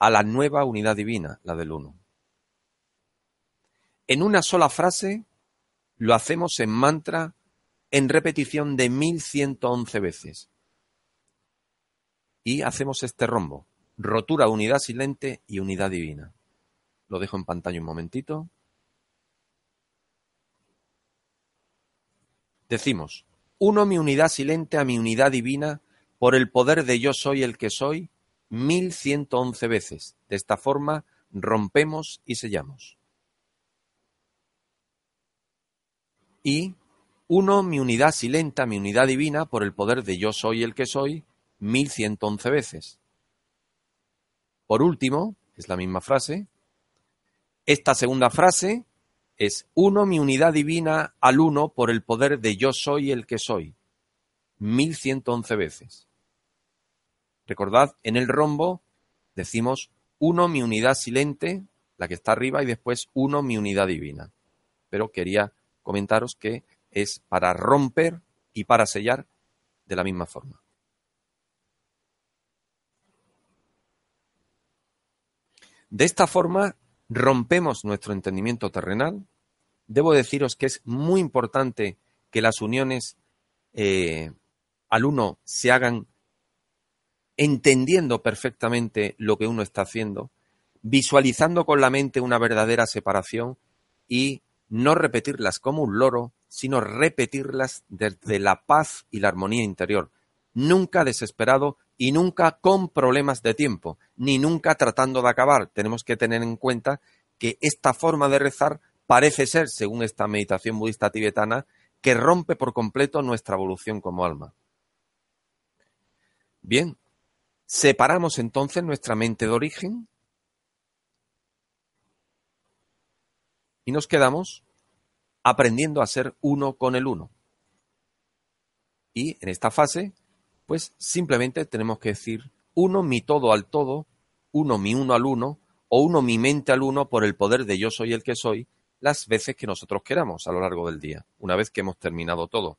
a la nueva unidad divina, la del uno. En una sola frase lo hacemos en mantra en repetición de 1111 veces y hacemos este rombo. Rotura, unidad silente y unidad divina. Lo dejo en pantalla un momentito. Decimos, uno mi unidad silente a mi unidad divina por el poder de yo soy el que soy, mil ciento once veces. De esta forma rompemos y sellamos. Y uno mi unidad silente a mi unidad divina por el poder de yo soy el que soy, 1111 veces. Por último, es la misma frase, esta segunda frase es uno mi unidad divina al uno por el poder de yo soy el que soy. 1111 veces. Recordad, en el rombo decimos uno mi unidad silente, la que está arriba, y después uno mi unidad divina. Pero quería comentaros que es para romper y para sellar de la misma forma. De esta forma rompemos nuestro entendimiento terrenal. Debo deciros que es muy importante que las uniones eh, al uno se hagan entendiendo perfectamente lo que uno está haciendo, visualizando con la mente una verdadera separación y no repetirlas como un loro, sino repetirlas desde la paz y la armonía interior, nunca desesperado y nunca con problemas de tiempo, ni nunca tratando de acabar. Tenemos que tener en cuenta que esta forma de rezar parece ser, según esta meditación budista tibetana, que rompe por completo nuestra evolución como alma. Bien, separamos entonces nuestra mente de origen y nos quedamos aprendiendo a ser uno con el uno. Y en esta fase, pues simplemente tenemos que decir uno mi todo al todo, uno mi uno al uno, o uno mi mente al uno por el poder de yo soy el que soy, las veces que nosotros queramos a lo largo del día, una vez que hemos terminado todo.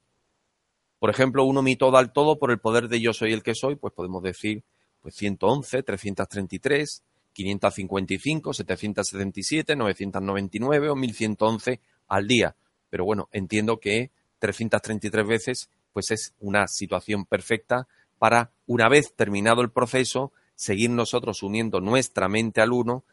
Por ejemplo, uno mi todo al todo por el poder de yo soy el que soy, pues podemos decir pues 111, 333, 555, 777, 999 o 1111 al día. Pero bueno, entiendo que 333 veces pues es una situación perfecta para, una vez terminado el proceso, seguir nosotros uniendo nuestra mente al uno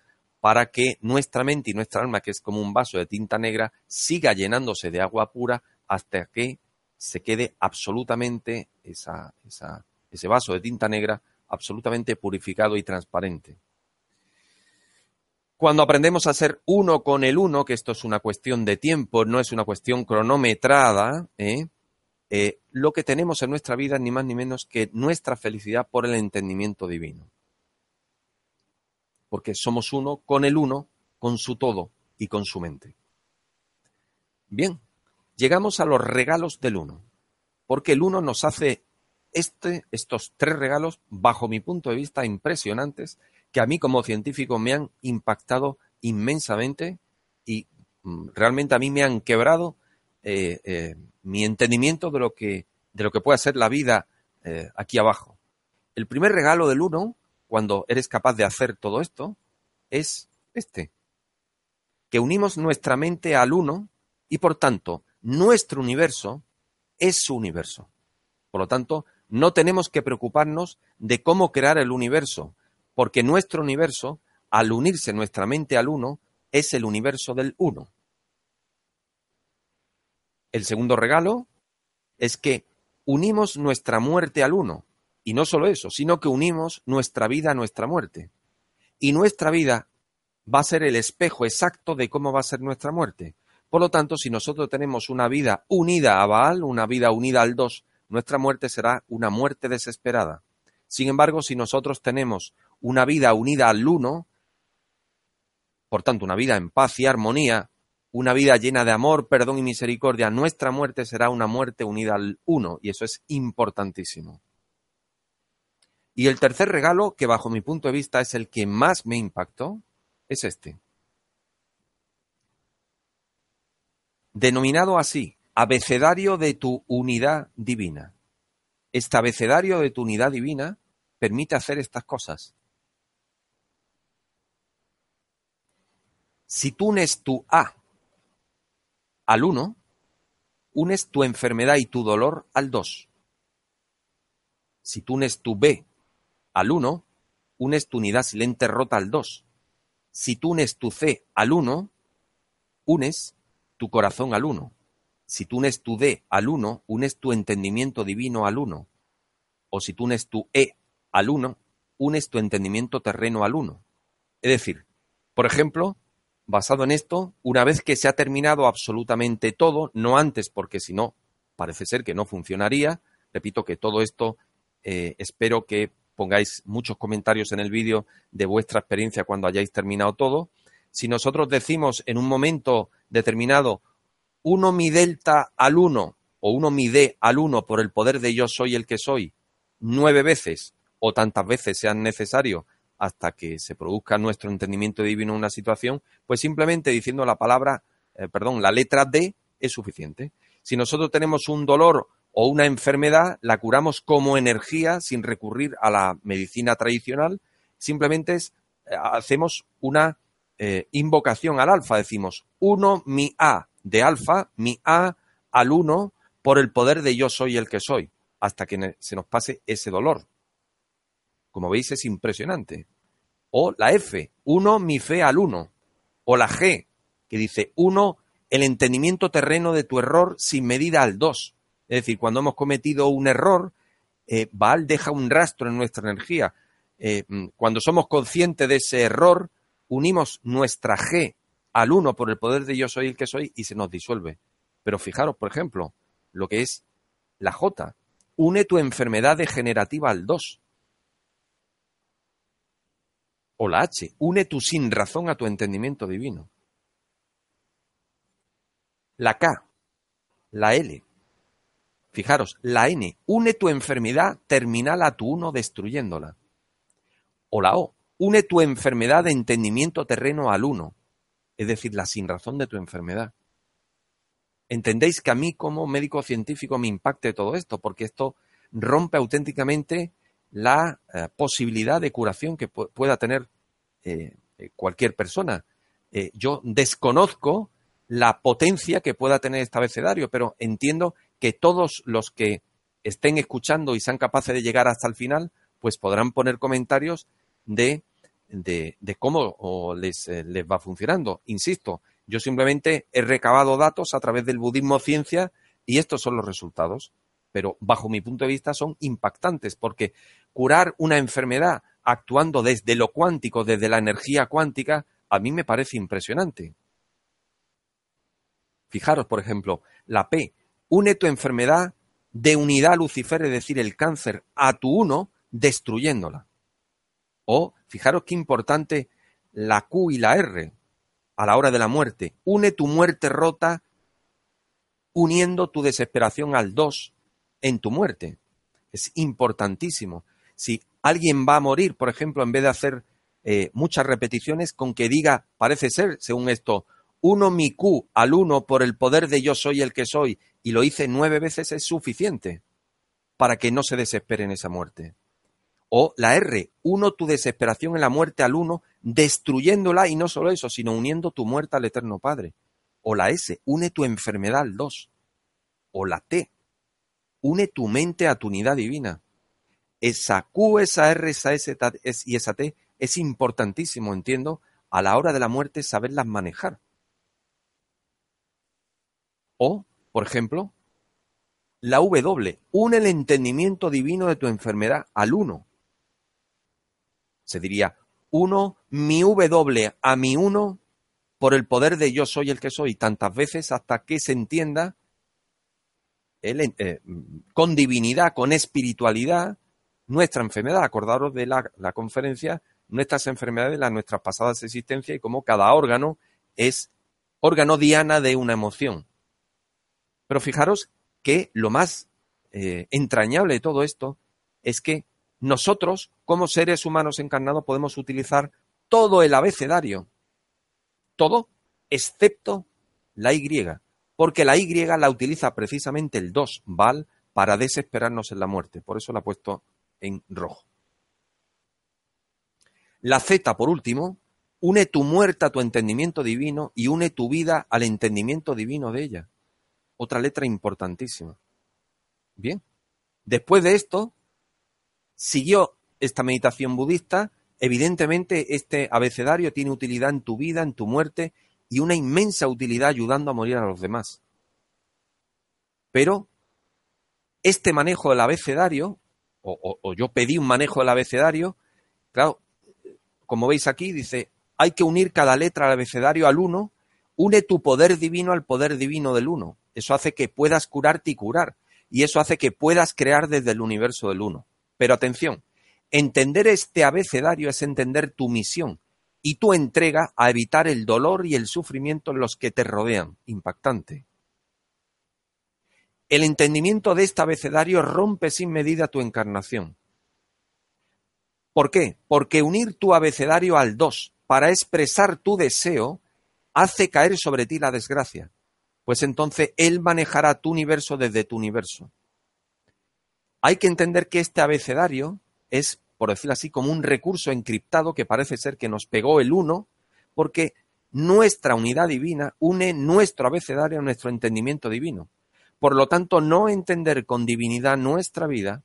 para que nuestra mente y nuestra alma, que es como un vaso de tinta negra, siga llenándose de agua pura hasta que se quede absolutamente ese vaso de tinta negra absolutamente purificado y transparente. Cuando aprendemos a ser uno con el uno, que esto es una cuestión de tiempo, no es una cuestión cronometrada, ¿eh? Eh, lo que tenemos en nuestra vida ni más ni menos que nuestra felicidad por el entendimiento divino. Porque somos uno con el uno, con su todo y con su mente. Bien, llegamos a los regalos del uno, porque el uno nos hace este, estos tres regalos, bajo mi punto de vista, impresionantes, que a mí como científico me han impactado inmensamente y mm, realmente a mí me han quebrado eh, eh, mi entendimiento de lo que, de lo que puede ser la vida eh, aquí abajo. El primer regalo del uno, cuando eres capaz de hacer todo esto, es este, que unimos nuestra mente al uno y por tanto nuestro universo es su universo. Por lo tanto, no tenemos que preocuparnos de cómo crear el universo, porque nuestro universo, al unirse nuestra mente al uno, es el universo del uno. El segundo regalo es que unimos nuestra muerte al uno. Y no solo eso, sino que unimos nuestra vida a nuestra muerte. Y nuestra vida va a ser el espejo exacto de cómo va a ser nuestra muerte. Por lo tanto, si nosotros tenemos una vida unida a Baal, una vida unida al dos, nuestra muerte será una muerte desesperada. Sin embargo, si nosotros tenemos una vida unida al uno, por tanto, una vida en paz y armonía, una vida llena de amor, perdón y misericordia, nuestra muerte será una muerte unida al uno, y eso es importantísimo. Y el tercer regalo, que bajo mi punto de vista es el que más me impactó, es este. Denominado así, abecedario de tu unidad divina. Este abecedario de tu unidad divina permite hacer estas cosas. Si tú unes tu A al 1, unes tu enfermedad y tu dolor al 2. Si tú unes tu B al 1, unes tu unidad silente rota al 2. Si tú unes tu C al 1, unes tu corazón al 1. Si tú unes tu D al 1, unes tu entendimiento divino al 1. O si tú unes tu E al 1, unes tu entendimiento terreno al 1. Es decir, por ejemplo, basado en esto, una vez que se ha terminado absolutamente todo, no antes porque si no, parece ser que no funcionaría, repito que todo esto eh, espero que pongáis muchos comentarios en el vídeo de vuestra experiencia cuando hayáis terminado todo. Si nosotros decimos en un momento determinado 1 mi delta al 1 o 1 mi d al 1 por el poder de yo soy el que soy nueve veces o tantas veces sean necesario hasta que se produzca nuestro entendimiento divino en una situación, pues simplemente diciendo la palabra, eh, perdón, la letra D es suficiente. Si nosotros tenemos un dolor o una enfermedad, la curamos como energía sin recurrir a la medicina tradicional, simplemente es, eh, hacemos una eh, invocación al alfa, decimos 1 mi A de alfa, mi A al 1 por el poder de yo soy el que soy, hasta que se nos pase ese dolor. Como veis es impresionante. O la F, 1 mi fe al 1. O la G, que dice 1 el entendimiento terreno de tu error sin medida al 2. Es decir, cuando hemos cometido un error, eh, Baal deja un rastro en nuestra energía. Eh, mm, cuando somos conscientes de ese error, unimos nuestra G al uno por el poder de yo soy el que soy y se nos disuelve. Pero fijaros, por ejemplo, lo que es la J. Une tu enfermedad degenerativa al 2. O la H. Une tu sin razón a tu entendimiento divino. La K. La L. Fijaros, la N. Une tu enfermedad terminal a tu 1 destruyéndola. O la O. Une tu enfermedad de entendimiento terreno al 1. Es decir, la sin razón de tu enfermedad entendéis que a mí como médico científico me impacte todo esto, porque esto rompe auténticamente la eh, posibilidad de curación que pueda tener eh, eh, cualquier persona. yo desconozco la potencia que pueda tener este abecedario, pero entiendo que todos los que estén escuchando y sean capaces de llegar hasta el final, pues podrán poner comentarios de, de, de cómo les, les va funcionando. Insisto, yo simplemente he recabado datos a través del budismo ciencia y estos son los resultados. Pero bajo mi punto de vista son impactantes porque curar una enfermedad actuando desde lo cuántico, desde la energía cuántica, a mí me parece impresionante. Fijaros, por ejemplo, la P. Une tu enfermedad de unidad Lucifer, es decir, el cáncer, a tu uno, destruyéndola. O, fijaros qué importante la Q y la R a la hora de la muerte. Une tu muerte rota uniendo tu desesperación al dos en tu muerte. Es importantísimo. Si alguien va a morir, por ejemplo, en vez de hacer eh, muchas repeticiones, con que diga, parece ser, según esto, uno mi Q al uno por el poder de yo soy el que soy, y lo hice nueve veces, es suficiente para que no se desespere en esa muerte. O la R, uno tu desesperación en la muerte al uno, destruyéndola y no solo eso, sino uniendo tu muerte al Eterno Padre. O la S, une tu enfermedad al dos. O la T, une tu mente a tu unidad divina. Esa Q, esa R, esa S y esa T es importantísimo, entiendo, a la hora de la muerte saberlas manejar. O, por ejemplo, la W, une el entendimiento divino de tu enfermedad al uno se diría uno mi W a mi uno por el poder de yo soy el que soy, tantas veces hasta que se entienda eh, con divinidad, con espiritualidad, nuestra enfermedad. Acordaros de la, conferencia, nuestras enfermedades, las nuestras pasadas existencias y cómo cada órgano es órgano diana de una emoción. Pero fijaros que lo más eh, entrañable de todo esto es que nosotros, como seres humanos encarnados, podemos utilizar todo el abecedario. Todo, excepto la Y. Porque la Y la utiliza precisamente el 2, Val, para desesperarnos en la muerte. Por eso la he puesto en rojo. La Z, por último, une tu muerte a tu entendimiento divino y une tu vida al entendimiento divino de ella. Otra letra importantísima. Bien. Después de esto, siguió esta meditación budista, evidentemente este abecedario tiene utilidad en tu vida, en tu muerte y una inmensa utilidad ayudando a morir a los demás. Pero este manejo del abecedario, o, yo pedí un manejo del abecedario, claro, como veis aquí, dice, hay que unir cada letra al abecedario al uno, une tu poder divino al poder divino del uno. Eso hace que puedas curarte y curar. Y eso hace que puedas crear desde el universo del uno. Pero atención, entender este abecedario es entender tu misión y tu entrega a evitar el dolor y el sufrimiento en los que te rodean. Impactante. El entendimiento de este abecedario rompe sin medida tu encarnación. ¿Por qué? Porque unir tu abecedario al 2 para expresar tu deseo hace caer sobre ti la desgracia, pues entonces Él manejará tu universo desde tu universo. Hay que entender que este abecedario es, por decirlo así, como un recurso encriptado que parece ser que nos pegó el uno, porque nuestra unidad divina une nuestro abecedario a nuestro entendimiento divino. Por lo tanto, no entender con divinidad nuestra vida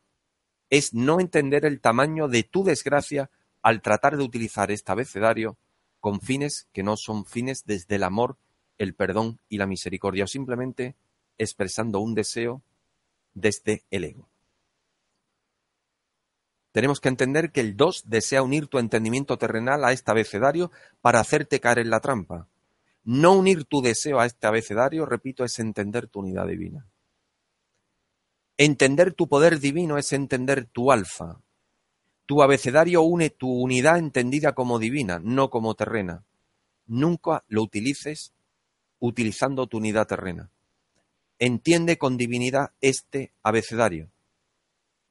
es no entender el tamaño de tu desgracia al tratar de utilizar este abecedario con fines que no son fines desde el amor, el perdón y la misericordia, o simplemente expresando un deseo desde el ego. Tenemos que entender que el 2 desea unir tu entendimiento terrenal a este abecedario para hacerte caer en la trampa. No unir tu deseo a este abecedario, repito, es entender tu unidad divina. Entender tu poder divino es entender tu alfa. Tu abecedario une tu unidad entendida como divina, no como terrena. Nunca lo utilices utilizando tu unidad terrena. Entiende con divinidad este abecedario.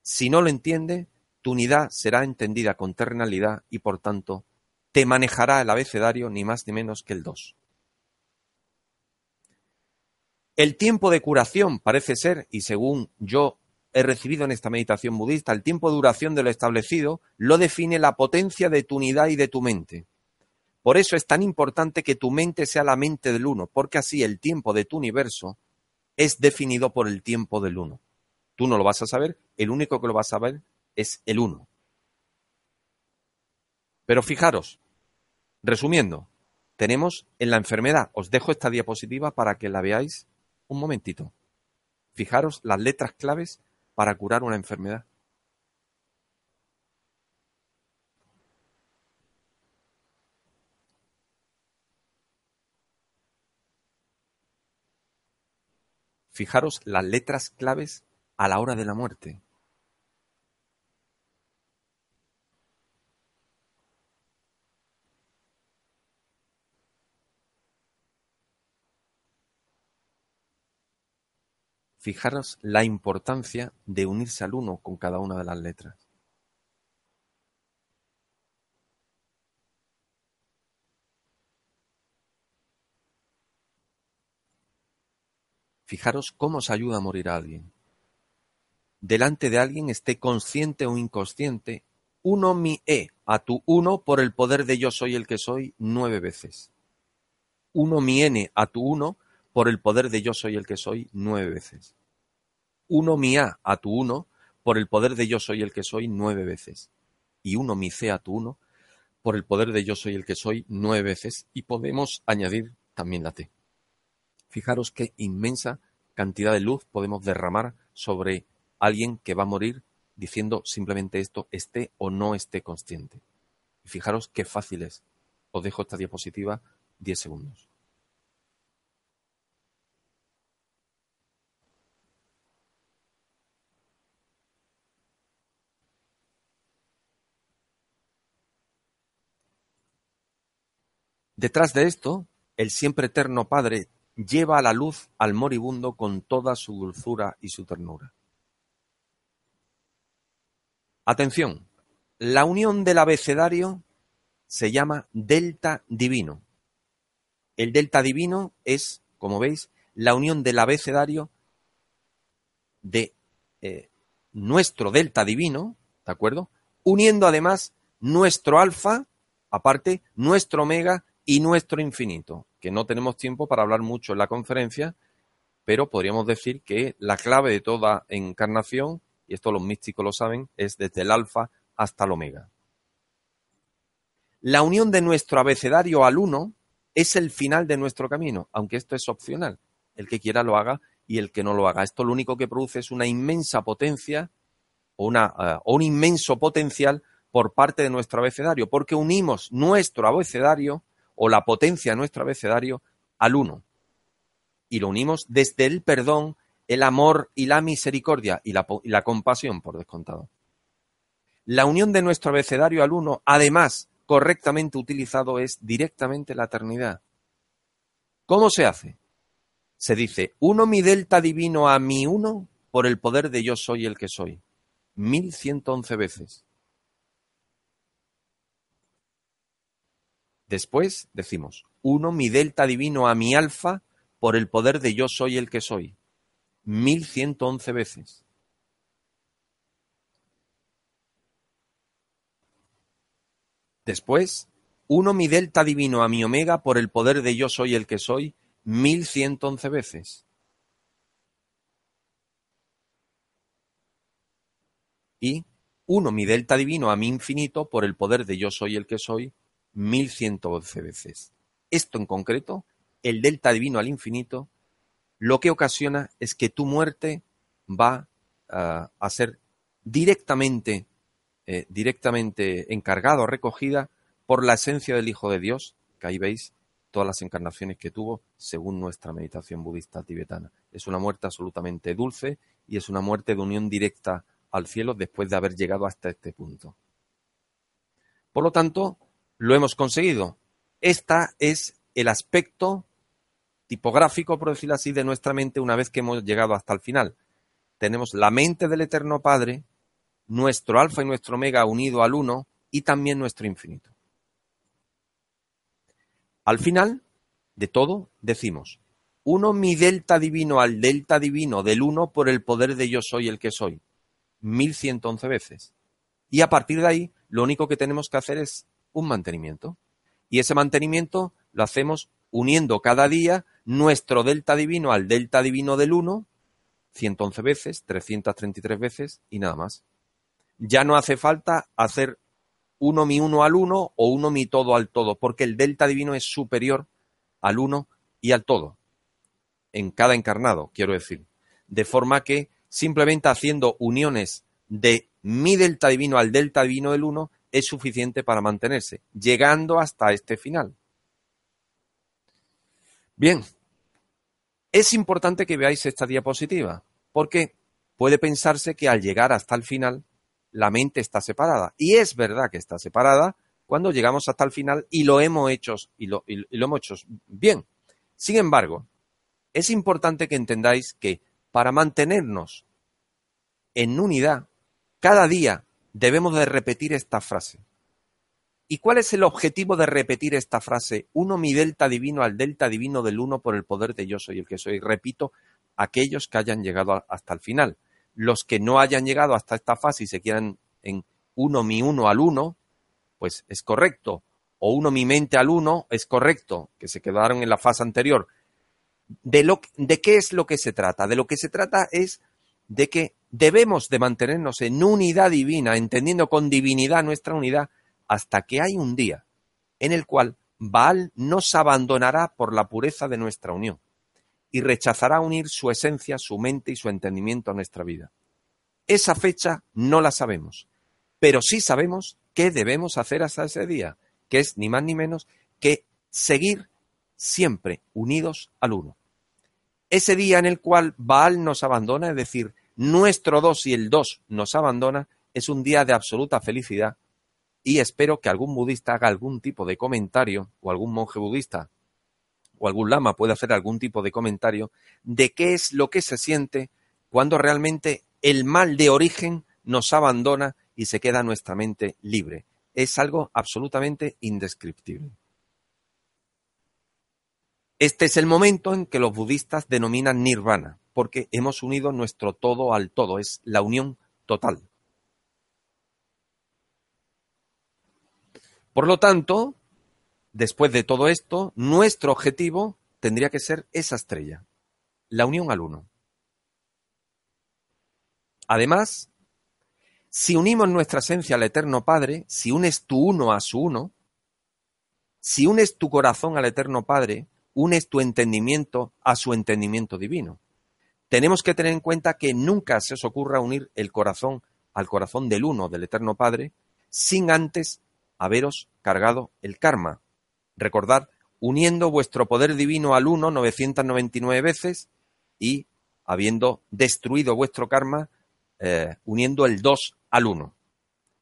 Si no lo entiende, tu unidad será entendida con terrenalidad y por tanto te manejará el abecedario ni más ni menos que el 2. El tiempo de curación parece ser, y según yo he recibido en esta meditación budista, el tiempo de duración de lo establecido lo define la potencia de tu unidad y de tu mente. Por eso es tan importante que tu mente sea la mente del uno, porque así el tiempo de tu universo es definido por el tiempo del uno. Tú no lo vas a saber, el único que lo va a saber es el uno. Pero fijaros, resumiendo, tenemos en la enfermedad, os dejo esta diapositiva para que la veáis un momentito. Fijaros las letras claves para curar una enfermedad. Fijaros las letras claves a la hora de la muerte. Fijaros la importancia de unirse al uno con cada una de las letras. Fijaros cómo os ayuda a morir a alguien. Delante de alguien esté consciente o inconsciente, uno mi e a tu uno por el poder de yo soy el que soy nueve veces. Uno mi n a tu uno por el poder de yo soy el que soy nueve veces uno mi A a tu uno por el poder de yo soy el que soy nueve veces. Y uno mi C a tu uno por el poder de yo soy el que soy nueve veces. Y podemos añadir también la T. Fijaros qué inmensa cantidad de luz podemos derramar sobre alguien que va a morir diciendo simplemente esto, esté o no esté consciente. Y fijaros qué fácil es. Os dejo esta diapositiva 10 segundos. Detrás de esto, el siempre eterno Padre lleva a la luz al moribundo con toda su dulzura y su ternura. Atención, la unión del abecedario se llama delta divino. El delta divino es, como veis, la unión del abecedario de eh, nuestro delta divino, ¿de acuerdo? Uniendo además nuestro alfa, aparte, nuestro omega y nuestro infinito, que no tenemos tiempo para hablar mucho en la conferencia, pero podríamos decir que la clave de toda encarnación, y esto los místicos lo saben, es desde el alfa hasta el omega. La unión de nuestro abecedario al uno es el final de nuestro camino, aunque esto es opcional. El que quiera lo haga y el que no lo haga. Esto lo único que produce es una inmensa potencia o, una, eh, un inmenso potencial por parte de nuestro abecedario, porque unimos nuestro abecedario o la potencia de nuestro abecedario al uno. Y lo unimos desde el perdón, el amor y la misericordia y la, y la compasión, por descontado. La unión de nuestro abecedario al uno, además, correctamente utilizado, es directamente la eternidad. ¿Cómo se hace? Se dice, uno mi delta divino a mi uno por el poder de yo soy el que soy. Mil ciento once veces. Después decimos, uno mi delta divino a mi alfa por el poder de yo soy el que soy. Mil ciento once veces. Después, uno mi delta divino a mi omega por el poder de yo soy el que soy. Mil ciento once veces. Y uno mi delta divino a mi infinito por el poder de yo soy el que soy 1111 veces. Esto en concreto, el delta divino al infinito, lo que ocasiona es que tu muerte va ah, a ser directamente eh, directamente encargada o recogida por la esencia del Hijo de Dios, que ahí veis todas las encarnaciones que tuvo según nuestra meditación budista tibetana. Es una muerte absolutamente dulce y es una muerte de unión directa al cielo después de haber llegado hasta este punto. Por lo tanto, lo hemos conseguido. Este es el aspecto tipográfico, por decirlo así, de nuestra mente una vez que hemos llegado hasta el final. Tenemos la mente del Eterno Padre, nuestro alfa y nuestro omega unido al uno y también nuestro infinito. Al final de todo decimos, uno mi delta divino al delta divino del uno por el poder de yo soy el que soy, 1111 veces. Y a partir de ahí, lo único que tenemos que hacer es un mantenimiento. Y ese mantenimiento lo hacemos uniendo cada día nuestro delta divino al delta divino del 1, 111 veces, 333 veces y nada más. Ya no hace falta hacer uno mi uno al uno o uno mi todo al todo, porque el delta divino es superior al uno y al todo. En cada encarnado, quiero decir. De forma que simplemente haciendo uniones de mi delta divino al delta divino del uno es suficiente para mantenerse, llegando hasta este final. Bien, es importante que veáis esta diapositiva, porque puede pensarse que al llegar hasta el final la mente está separada. Y es verdad que está separada cuando llegamos hasta el final y lo hemos hecho, y lo, hemos hecho bien. Sin embargo, es importante que entendáis que para mantenernos en unidad, cada día debemos de repetir esta frase. ¿Y cuál es el objetivo de repetir esta frase? Uno mi delta divino al delta divino del uno por el poder de yo soy el que soy. Repito, aquellos que hayan llegado hasta el final los que no hayan llegado hasta esta fase y se quieran en uno mi uno al uno, pues es correcto. O uno mi mente al uno es correcto, que se quedaron en la fase anterior. De, lo, ¿De qué es lo que se trata? De lo que se trata es de que debemos de mantenernos en unidad divina, entendiendo con divinidad nuestra unidad, hasta que hay un día en el cual Baal nos abandonará por la pureza de nuestra unión y rechazará unir su esencia, su mente y su entendimiento a nuestra vida. Esa fecha no la sabemos, pero sí sabemos qué debemos hacer hasta ese día, que es ni más ni menos que seguir siempre unidos al uno. Ese día en el cual Baal nos abandona, es decir, nuestro dos y el dos nos abandona, es un día de absoluta felicidad y espero que algún budista haga algún tipo de comentario o algún monje budista o algún lama puede hacer algún tipo de comentario de qué es lo que se siente cuando realmente el mal de origen nos abandona y se queda nuestra mente libre. Es algo absolutamente indescriptible. Este es el momento en que los budistas denominan nirvana, porque hemos unido nuestro todo al todo, es la unión total. Por lo tanto, Después de todo esto, nuestro objetivo tendría que ser esa estrella, la unión al uno. Además, si unimos nuestra esencia al Eterno Padre, si unes tu uno a su uno, si unes tu corazón al Eterno Padre, unes tu entendimiento a su entendimiento divino. Tenemos que tener en cuenta que nunca se os ocurra unir el corazón al corazón del uno, del Eterno Padre, sin antes haberos cargado el karma, Recordad, uniendo vuestro poder divino al uno 999 veces y habiendo destruido vuestro karma, eh, uniendo el 2 al 1.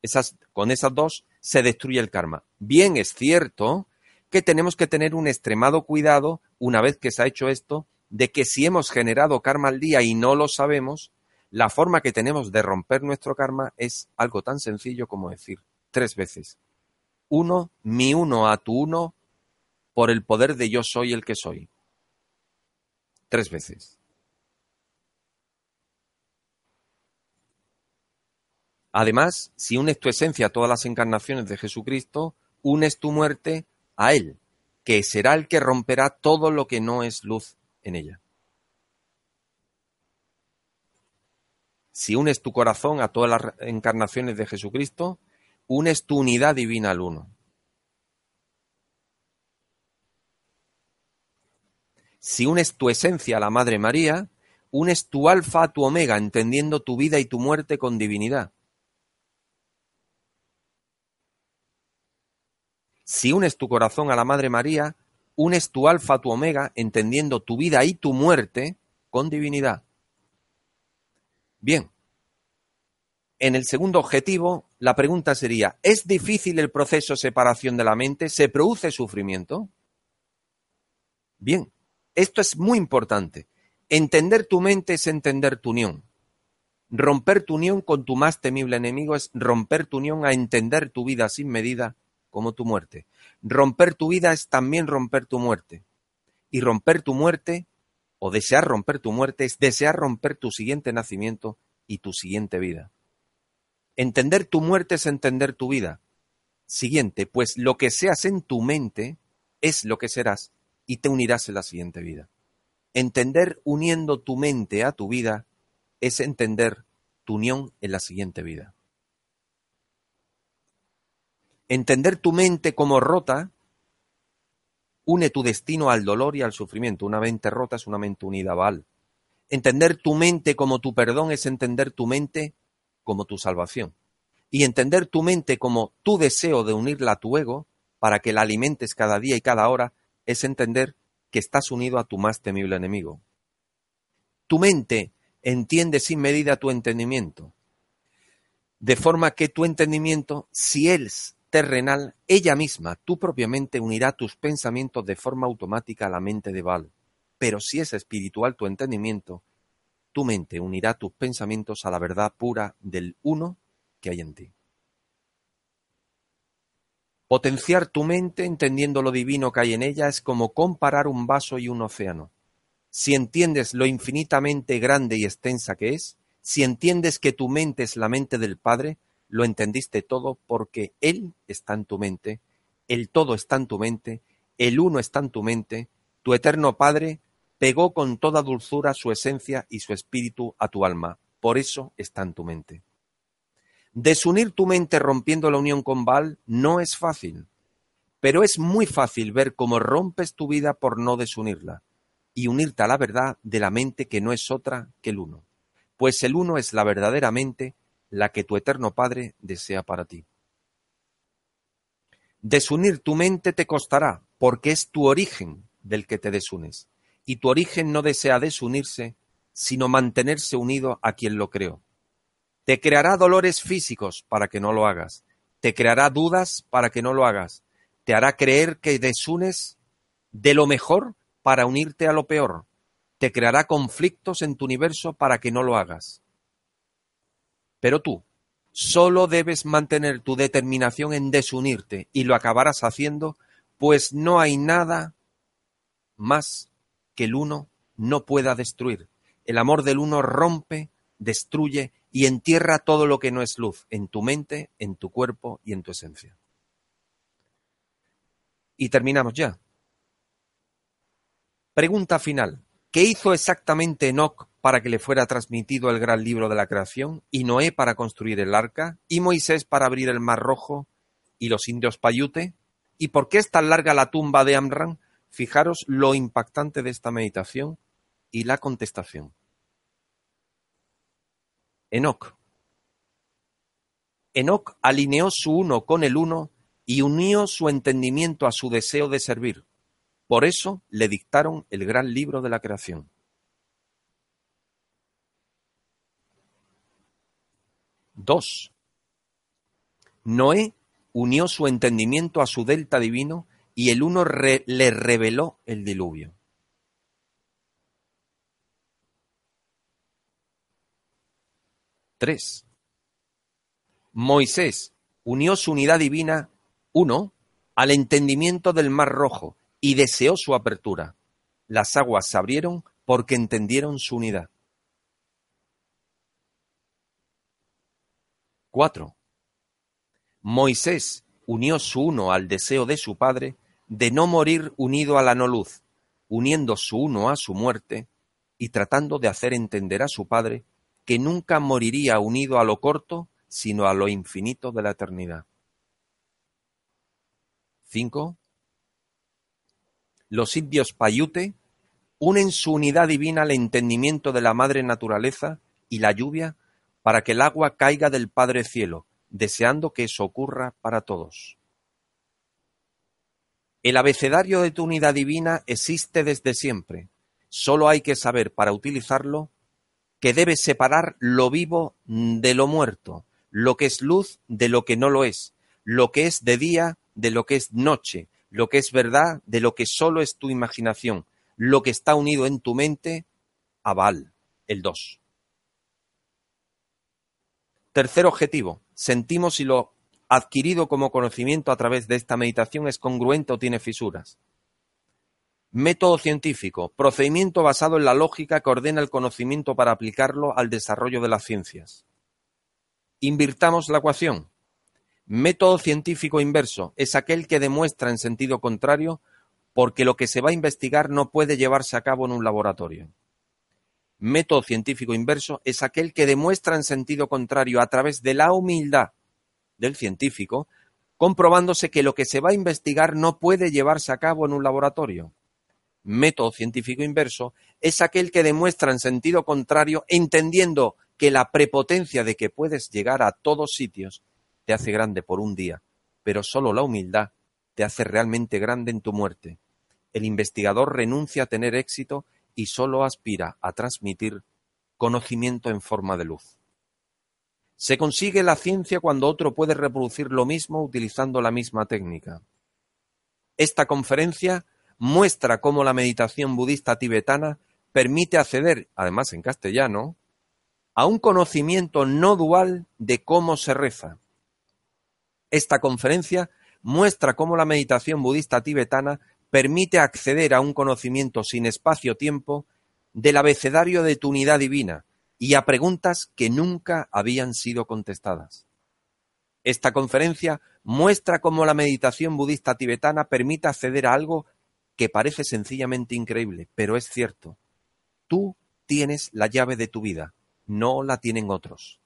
Esas, con esas dos se destruye el karma. Bien es cierto que tenemos que tener un extremado cuidado, una vez que se ha hecho esto, de que si hemos generado karma al día y no lo sabemos, la forma que tenemos de romper nuestro karma es algo tan sencillo como decir tres veces. Uno, mi uno a tu uno, por el poder de yo soy el que soy. Tres veces. Además, si unes tu esencia a todas las encarnaciones de Jesucristo, unes tu muerte a Él, que será el que romperá todo lo que no es luz en ella. Si unes tu corazón a todas las encarnaciones de Jesucristo, unes tu unidad divina al uno. Si unes tu esencia a la Madre María, unes tu alfa a tu omega, entendiendo tu vida y tu muerte con divinidad. Si unes tu corazón a la Madre María, unes tu alfa tu omega, entendiendo tu vida y tu muerte con divinidad. Bien. En el segundo objetivo, la pregunta sería, ¿es difícil el proceso de separación de la mente? ¿Se produce sufrimiento? Bien, esto es muy importante. Entender tu mente es entender tu unión. Romper tu unión con tu más temible enemigo es romper tu unión a entender tu vida sin medida como tu muerte. Romper tu vida es también romper tu muerte. Y romper tu muerte, o desear romper tu muerte, es desear romper tu siguiente nacimiento y tu siguiente vida. Entender tu muerte es entender tu vida. Siguiente, pues lo que seas en tu mente es lo que serás y te unirás en la siguiente vida. Entender uniendo tu mente a tu vida es entender tu unión en la siguiente vida. Entender tu mente como rota une tu destino al dolor y al sufrimiento. Una mente rota es una mente unida Baal. Entender tu mente como tu perdón es entender tu mente como tu salvación. Y entender tu mente como tu deseo de unirla a tu ego para que la alimentes cada día y cada hora es entender que estás unido a tu más temible enemigo. Tu mente entiende sin medida tu entendimiento, de forma que tu entendimiento, si es terrenal, ella misma, tú propiamente unirá tus pensamientos de forma automática a la mente de Val. Pero si es espiritual tu entendimiento, tu mente unirá tus pensamientos a la verdad pura del uno que hay en ti. Potenciar tu mente entendiendo lo divino que hay en ella es como comparar un vaso y un océano. Si entiendes lo infinitamente grande y extensa que es, si entiendes que tu mente es la mente del Padre, lo entendiste todo porque Él está en tu mente, el todo está en tu mente, el uno está en tu mente, tu eterno Padre pegó con toda dulzura su esencia y su espíritu a tu alma, por eso está en tu mente. Desunir tu mente rompiendo la unión con Baal no es fácil, pero es muy fácil ver cómo rompes tu vida por no desunirla y unirte a la verdad de la mente que no es otra que el uno, pues el uno es la verdadera mente, la que tu eterno Padre desea para ti. Desunir tu mente te costará, porque es tu origen del que te desunes, y tu origen no desea desunirse, sino mantenerse unido a quien lo creó. Te creará dolores físicos para que no lo hagas. Te creará dudas para que no lo hagas. Te hará creer que desunes de lo mejor para unirte a lo peor. Te creará conflictos en tu universo para que no lo hagas. Pero tú solo debes mantener tu determinación en desunirte y lo acabarás haciendo, pues no hay nada más que el uno no pueda destruir. El amor del uno rompe, destruye y entierra todo lo que no es luz en tu mente, en tu cuerpo y en tu esencia. Y terminamos ya. Pregunta final. ¿Qué hizo exactamente Enoch para que le fuera transmitido el gran libro de la creación, y Noé para construir el arca, y Moisés para abrir el mar rojo, y los indios Payute? ¿Y por qué es tan larga la tumba de Amran? Fijaros lo impactante de esta meditación y la contestación. Enoc. Enoc alineó su uno con el uno y unió su entendimiento a su deseo de servir. Por eso le dictaron el gran libro de la creación. Dos. Noé unió su entendimiento a su delta divino y el uno le reveló el diluvio. 3. Moisés unió su unidad divina, uno, al entendimiento del mar rojo y deseó su apertura. Las aguas se abrieron porque entendieron su unidad. 4. Moisés unió su uno al deseo de su padre de no morir unido a la no luz, uniendo su uno a su muerte y tratando de hacer entender a su padre que nunca moriría unido a lo corto, sino a lo infinito de la eternidad. 5. Los indios Payute unen su unidad divina al entendimiento de la madre naturaleza y la lluvia para que el agua caiga del Padre Cielo, deseando que eso ocurra para todos. El abecedario de tu unidad divina existe desde siempre. Solo hay que saber para utilizarlo que debes separar lo vivo de lo muerto, lo que es luz de lo que no lo es, lo que es de día de lo que es noche, lo que es verdad de lo que solo es tu imaginación, lo que está unido en tu mente a Baal, el 2. Tercer objetivo, sentimos si lo adquirido como conocimiento a través de esta meditación es congruente o tiene fisuras. Método científico, procedimiento basado en la lógica que ordena el conocimiento para aplicarlo al desarrollo de las ciencias. Invirtamos la ecuación. Método científico inverso es aquel que demuestra en sentido contrario porque lo que se va a investigar no puede llevarse a cabo en un laboratorio. Método científico inverso es aquel que demuestra en sentido contrario a través de la humildad del científico, comprobándose que lo que se va a investigar no puede llevarse a cabo en un laboratorio. Método científico inverso es aquel que demuestra en sentido contrario, entendiendo que la prepotencia de que puedes llegar a todos sitios te hace grande por un día, pero solo la humildad te hace realmente grande en tu muerte. El investigador renuncia a tener éxito y solo aspira a transmitir conocimiento en forma de luz. Se consigue la ciencia cuando otro puede reproducir lo mismo utilizando la misma técnica. Esta conferencia muestra cómo la meditación budista tibetana permite acceder, además en castellano, a un conocimiento no dual de cómo se reza. Esta conferencia muestra cómo la meditación budista tibetana permite acceder a un conocimiento sin espacio-tiempo del abecedario de tu unidad divina, y a preguntas que nunca habían sido contestadas. Esta conferencia muestra cómo la meditación budista tibetana permite acceder a algo que parece sencillamente increíble, pero es cierto. Tú tienes la llave de tu vida, no la tienen otros.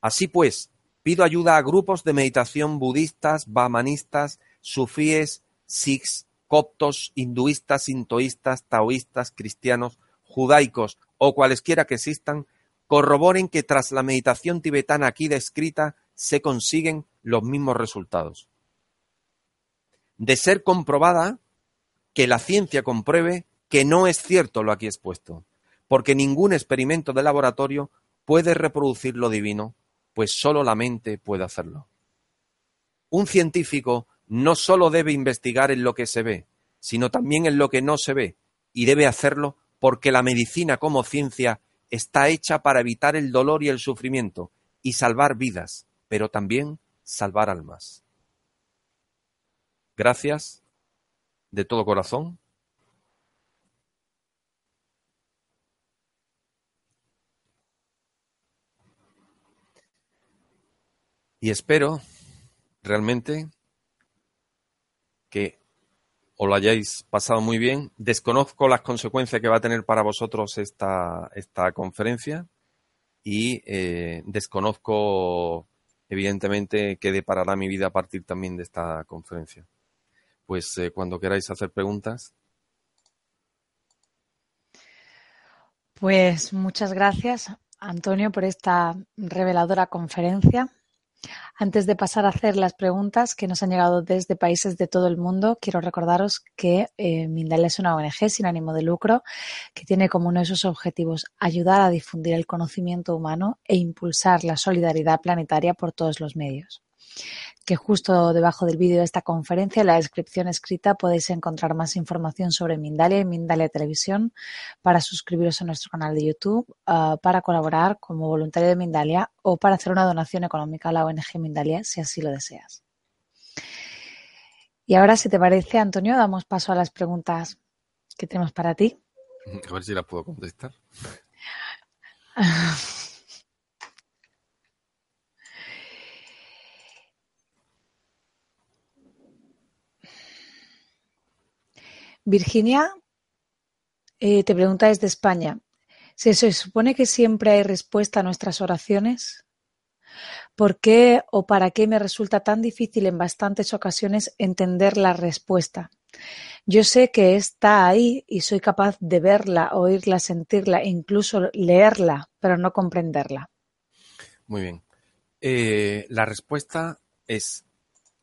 Así pues, pido ayuda a grupos de meditación budistas, bhamanistas, sufíes, sikhs, coptos, hinduistas, sintoístas, taoístas, cristianos, judaicos o cualesquiera que existan, corroboren que tras la meditación tibetana aquí descrita se consiguen los mismos resultados. De ser comprobada, que la ciencia compruebe que no es cierto lo aquí expuesto, porque ningún experimento de laboratorio puede reproducir lo divino, pues sólo la mente puede hacerlo. Un científico no sólo debe investigar en lo que se ve, sino también en lo que no se ve, y debe hacerlo porque la medicina como ciencia está hecha para evitar el dolor y el sufrimiento y salvar vidas, pero también salvar almas. Gracias de todo corazón. Y espero realmente que os lo hayáis pasado muy bien. Desconozco las consecuencias que va a tener para vosotros esta, esta conferencia y eh, desconozco, evidentemente, qué deparará mi vida a partir también de esta conferencia. Pues eh, cuando queráis hacer preguntas.
Pues muchas gracias, Antonio, por esta reveladora conferencia. Antes de pasar a hacer las preguntas que nos han llegado desde países de todo el mundo, quiero recordaros que eh, Mindal es una ONG sin ánimo de lucro que tiene como uno de sus objetivos ayudar a difundir el conocimiento humano e impulsar la solidaridad planetaria por todos los medios que justo debajo del vídeo de esta conferencia, en la descripción escrita, podéis encontrar más información sobre Mindalia y Mindalia Televisión para suscribiros a nuestro canal de YouTube, ah, para colaborar como voluntario de Mindalia o para hacer una donación económica a la ONG Mindalia si así lo deseas. Y ahora, si te parece, Antonio, damos paso a las preguntas que tenemos para ti.
A ver si las puedo contestar.
Virginia eh, te pregunta desde España, ¿se, supone que siempre hay respuesta a nuestras oraciones? ¿Por qué o para qué me resulta tan difícil en bastantes ocasiones entender la respuesta? Yo sé que está ahí y soy capaz de verla, oírla, sentirla, incluso leerla, pero no comprenderla.
Muy bien. Eh, la respuesta es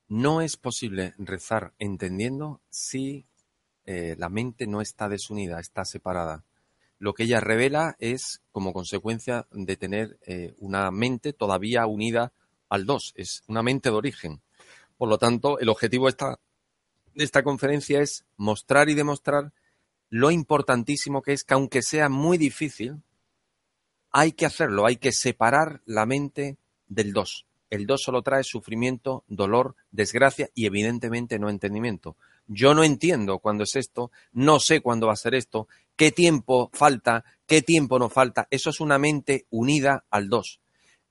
No es posible rezar entendiendo si eh, la mente no está desunida, está separada. Lo que ella revela es como consecuencia de tener eh, una mente todavía unida al dos, es una mente de origen. Por lo tanto, el objetivo de esta, de esta conferencia es mostrar y demostrar lo importantísimo que es que aunque sea muy difícil, hay que hacerlo, hay que separar la mente del dos. El dos solo trae sufrimiento, dolor, desgracia y evidentemente no entendimiento. Yo no entiendo cuándo es esto, no sé cuándo va a ser esto, qué tiempo falta, qué tiempo no falta. Eso es una mente unida al dos.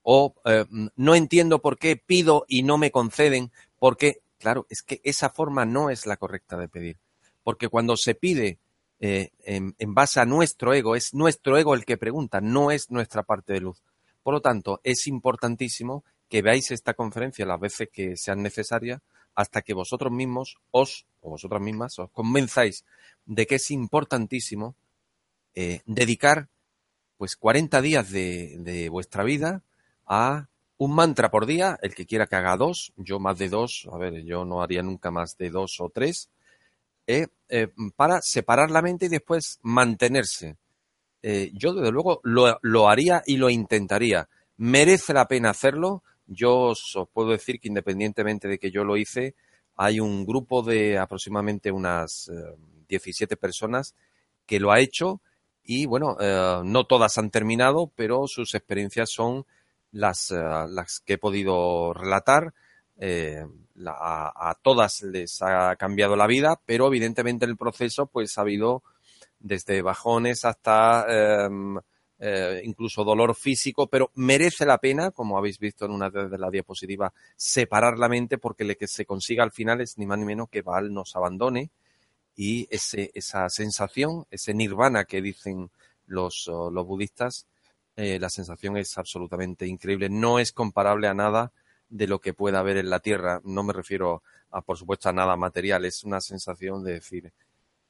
O eh, no entiendo por qué pido y no me conceden, porque, claro, es que esa forma no es la correcta de pedir. Porque cuando se pide eh, en, base a nuestro ego, es nuestro ego el que pregunta, no es nuestra parte de luz. Por lo tanto, es importantísimo que veáis esta conferencia las veces que sean necesarias hasta que vosotros mismos os, o vosotras mismas, os convenzáis de que es importantísimo eh, dedicar pues 40 días de, de vuestra vida a un mantra por día, el que quiera que haga dos, yo más de dos, a ver, yo no haría nunca más de dos o tres, eh, eh, para separar la mente y después mantenerse. Yo, desde luego, lo, haría y lo intentaría. ¿Merece la pena hacerlo? Yo os, puedo decir que independientemente de que yo lo hice, hay un grupo de aproximadamente unas 17 personas que lo ha hecho y bueno, no todas han terminado, pero sus experiencias son las, las que he podido relatar. Eh, a, todas les ha cambiado la vida, pero evidentemente en el proceso pues ha habido desde bajones hasta em, eh, incluso dolor físico, pero merece la pena, como habéis visto en una de las diapositivas, separar la mente porque lo que se consiga al final es ni más ni menos que Baal nos abandone y ese, esa sensación, ese nirvana que dicen los, los budistas, eh, la sensación es absolutamente increíble. No es comparable a nada de lo que pueda haber en la Tierra. No me refiero a, por supuesto, a nada material. Es una sensación de decir,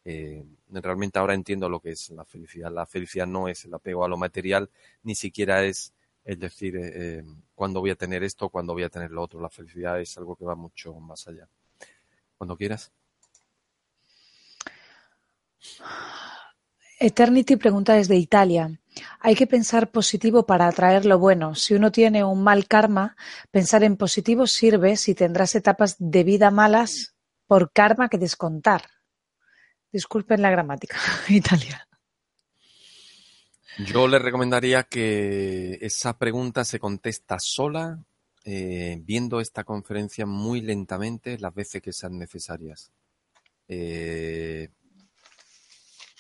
eh, realmente ahora entiendo lo que es la felicidad. La felicidad no es el apego a lo material, ni siquiera es es decir, eh, eh, cuándo voy a tener esto, cuándo voy a tener lo otro. La felicidad es algo que va mucho más allá. Cuando quieras.
Eternity pregunta desde Italia. Hay que pensar positivo para atraer lo bueno. Si uno tiene un mal karma, pensar en positivo sirve si tendrás etapas de vida malas por karma que descontar. Disculpen la gramática, Italia.
Yo le recomendaría que esa pregunta se contesta sola, eh, viendo esta conferencia muy lentamente las veces que sean necesarias. Eh,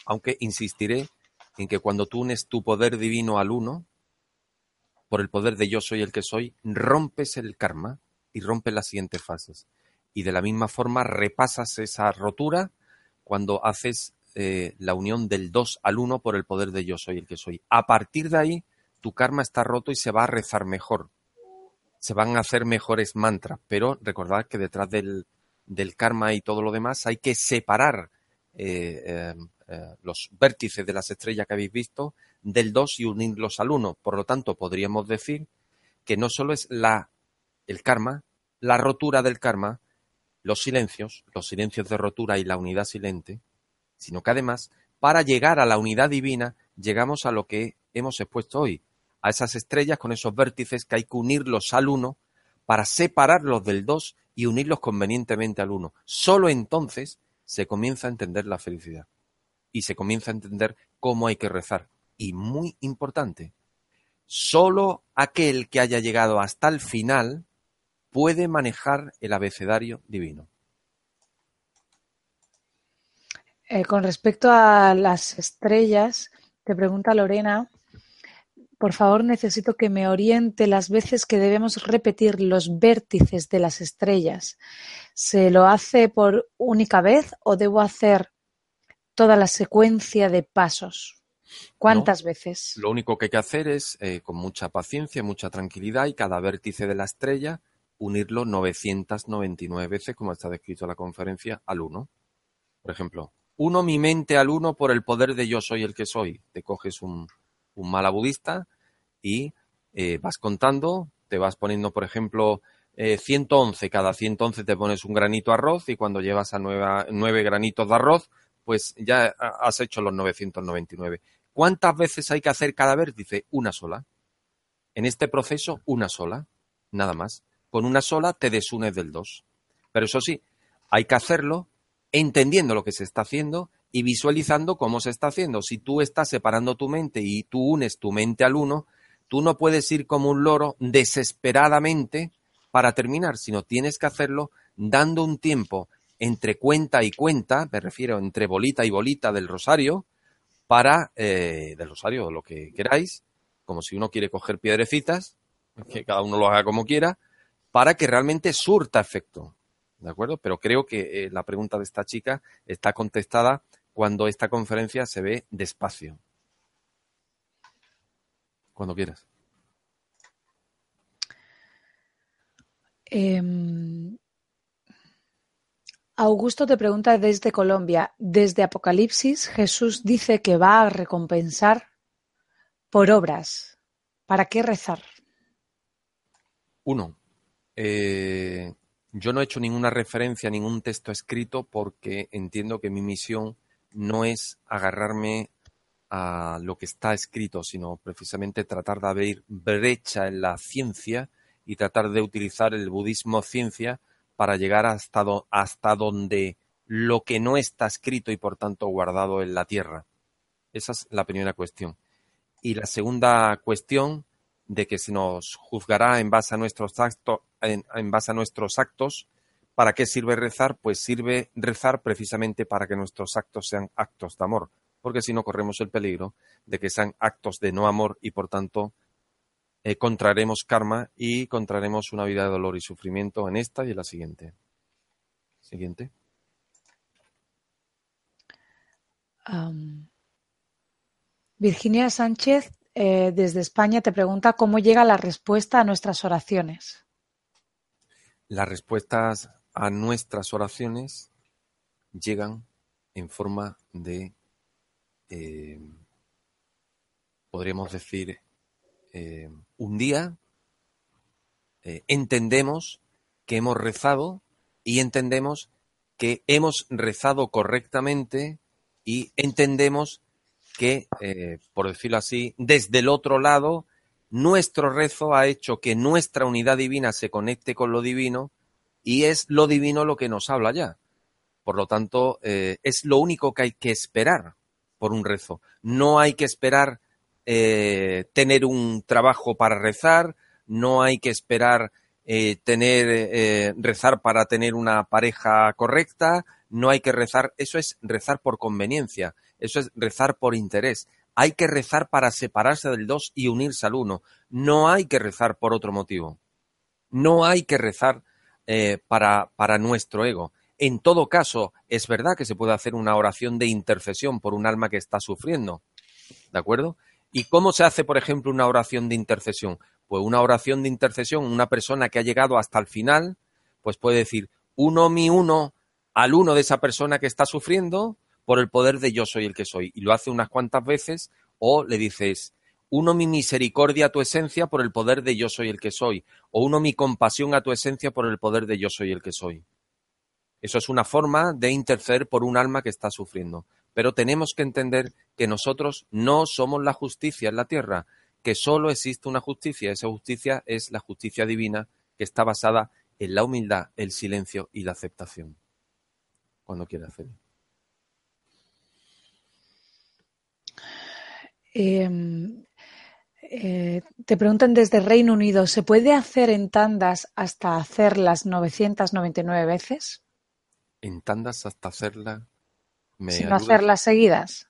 aunque insistiré en que cuando tú unes tu poder divino al uno, por el poder de yo soy el que soy, rompes el karma y rompes las siguientes fases. Y de la misma forma repasas esa rotura cuando haces eh, la unión del dos al uno por el poder de yo soy el que soy. A partir de ahí, tu karma está roto y se va a rezar mejor. Se van a hacer mejores mantras, pero recordad que detrás del, karma y todo lo demás hay que separar eh, eh, eh, los vértices de las estrellas que habéis visto del 2 y unirlos al 1. Por lo tanto, podríamos decir que no solo es la, el karma, la rotura del karma, los silencios, los silencios de rotura y la unidad silente, sino que además, para llegar a la unidad divina, llegamos a lo que hemos expuesto hoy, a esas estrellas con esos vértices que hay que unirlos al 1 para separarlos del 2 y unirlos convenientemente al 1. Solo entonces se comienza a entender la felicidad y se comienza a entender cómo hay que rezar. Y muy importante, solo aquel que haya llegado hasta el final puede manejar el abecedario divino.
Eh, con respecto a las estrellas, te pregunta Lorena, por favor necesito que me oriente las veces que debemos repetir los vértices de las estrellas. ¿Se lo hace por única vez o debo hacer toda la secuencia de pasos. ¿Cuántas veces?
Lo único que hay que hacer es, eh, con mucha paciencia, mucha tranquilidad y cada vértice de la estrella, unirlo 999 veces, como está descrito en la conferencia, al 1. Por ejemplo, uno mi mente al 1 por el poder de yo soy el que soy. Te coges un, un mala budista y eh, vas contando, te vas poniendo, por ejemplo, eh, 111, cada 111 te pones un granito de arroz y cuando llevas a nueva, nueve granitos de arroz, pues ya has hecho los 999. ¿Cuántas veces hay que hacer cada vértice? Una sola. En este proceso, una sola, nada más. Con una sola te desunes del 2. Pero eso sí, hay que hacerlo entendiendo lo que se está haciendo y visualizando cómo se está haciendo. Si tú estás separando tu mente y tú unes tu mente al uno, tú no puedes ir como un loro desesperadamente para terminar, sino tienes que hacerlo dando un tiempo entre cuenta y cuenta, me refiero entre bolita y bolita del rosario, para, eh, del rosario lo que queráis, como si uno quiere coger piedrecitas, que cada uno lo haga como quiera, para que realmente surta efecto. ¿De acuerdo? Pero creo que eh, la pregunta de esta chica está contestada cuando esta conferencia se ve despacio. Cuando quieras.
Em, Augusto te pregunta desde Colombia, desde Apocalipsis Jesús dice que va a recompensar por obras. ¿Para qué rezar?
Uno, eh, yo no he hecho ninguna referencia a ningún texto escrito porque entiendo que mi misión no es agarrarme a lo que está escrito, sino precisamente tratar de abrir brecha en la ciencia y tratar de utilizar el budismo ciencia para llegar hasta, hasta donde lo que no está escrito y por tanto guardado en la tierra. Esa es la primera cuestión. Y la segunda cuestión de que se nos juzgará en base a nuestros actos, en base a nuestros actos. ¿Para qué sirve rezar? Pues sirve rezar precisamente para que nuestros actos sean actos de amor, porque si no corremos el peligro de que sean actos de no amor y por tanto eh, contraremos karma y contraremos una vida de dolor y sufrimiento en esta y en la siguiente. Siguiente.
Virginia Sánchez eh, desde España te pregunta cómo llega la respuesta a nuestras oraciones.
Las respuestas a nuestras oraciones llegan en forma de, eh, podríamos decir, eh, un día entendemos que hemos rezado y entendemos que hemos rezado correctamente y entendemos que, eh, por decirlo así, desde el otro lado, nuestro rezo ha hecho que nuestra unidad divina se conecte con lo divino y es lo divino lo que nos habla ya. Por lo tanto, es lo único que hay que esperar por un rezo. No hay que esperar eh, tener un trabajo para rezar, no hay que esperar eh, tener eh, rezar para tener una pareja correcta, no hay que rezar, eso es rezar por conveniencia, eso es rezar por interés. Hay que rezar para separarse del dos y unirse al uno. No hay que rezar por otro motivo. No hay que rezar para, para nuestro ego. En todo caso, es verdad que se puede hacer una oración de intercesión por un alma que está sufriendo. ¿De acuerdo? ¿Y cómo se hace, por ejemplo, una oración de intercesión? Pues una oración de intercesión, una persona que ha llegado hasta el final, pues puede decir, uno mi uno al uno de esa persona que está sufriendo por el poder de yo soy el que soy. Y lo hace unas cuantas veces o le dices, uno mi misericordia a tu esencia por el poder de yo soy el que soy. O uno mi compasión a tu esencia por el poder de yo soy el que soy. Eso es una forma de interceder por un alma que está sufriendo. Pero tenemos que entender que nosotros no somos la justicia en la tierra, que solo existe una justicia. Esa justicia es la justicia divina que está basada en la humildad, el silencio y la aceptación. Cuando quiera hacer.
Eh, te preguntan desde Reino Unido, ¿se puede hacer en tandas hasta hacerlas 999 veces?
En tandas hasta hacerla
sin no hacerlas seguidas.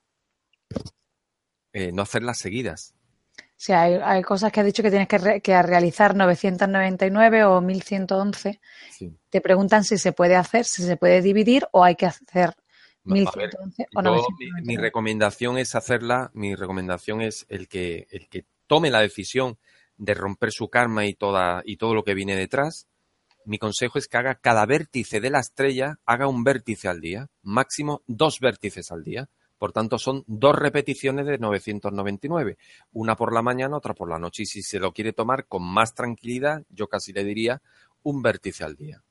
Eh, no hacerlas seguidas.
O sea, hay, cosas que ha dicho que tienes que, realizar 999 o 1111. Te preguntan si se puede hacer, si se puede dividir o hay que hacer 1111 o 999.
Mi, mi, recomendación es hacerla, mi recomendación es el que, el que tome la decisión de romper su karma y, toda, y todo lo que viene detrás, mi consejo es que haga cada vértice de la estrella, haga un vértice al día, máximo dos vértices al día. Por tanto, son dos repeticiones de 999, una por la mañana, otra por la noche. Y si se lo quiere tomar con más tranquilidad, yo casi le diría un vértice al día.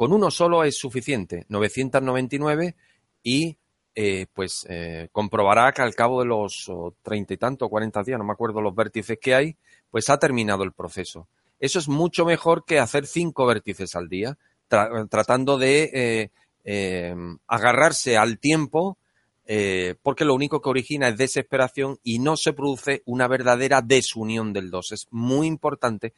Con uno solo es suficiente, 999, y eh, pues eh, comprobará que al cabo de los treinta y tanto, cuarenta días, no me acuerdo los vértices que hay, pues ha terminado el proceso. Eso es mucho mejor que hacer cinco vértices al día, tratando de eh, agarrarse al tiempo, porque lo único que origina es desesperación y no se produce una verdadera desunión del dos. Es muy importante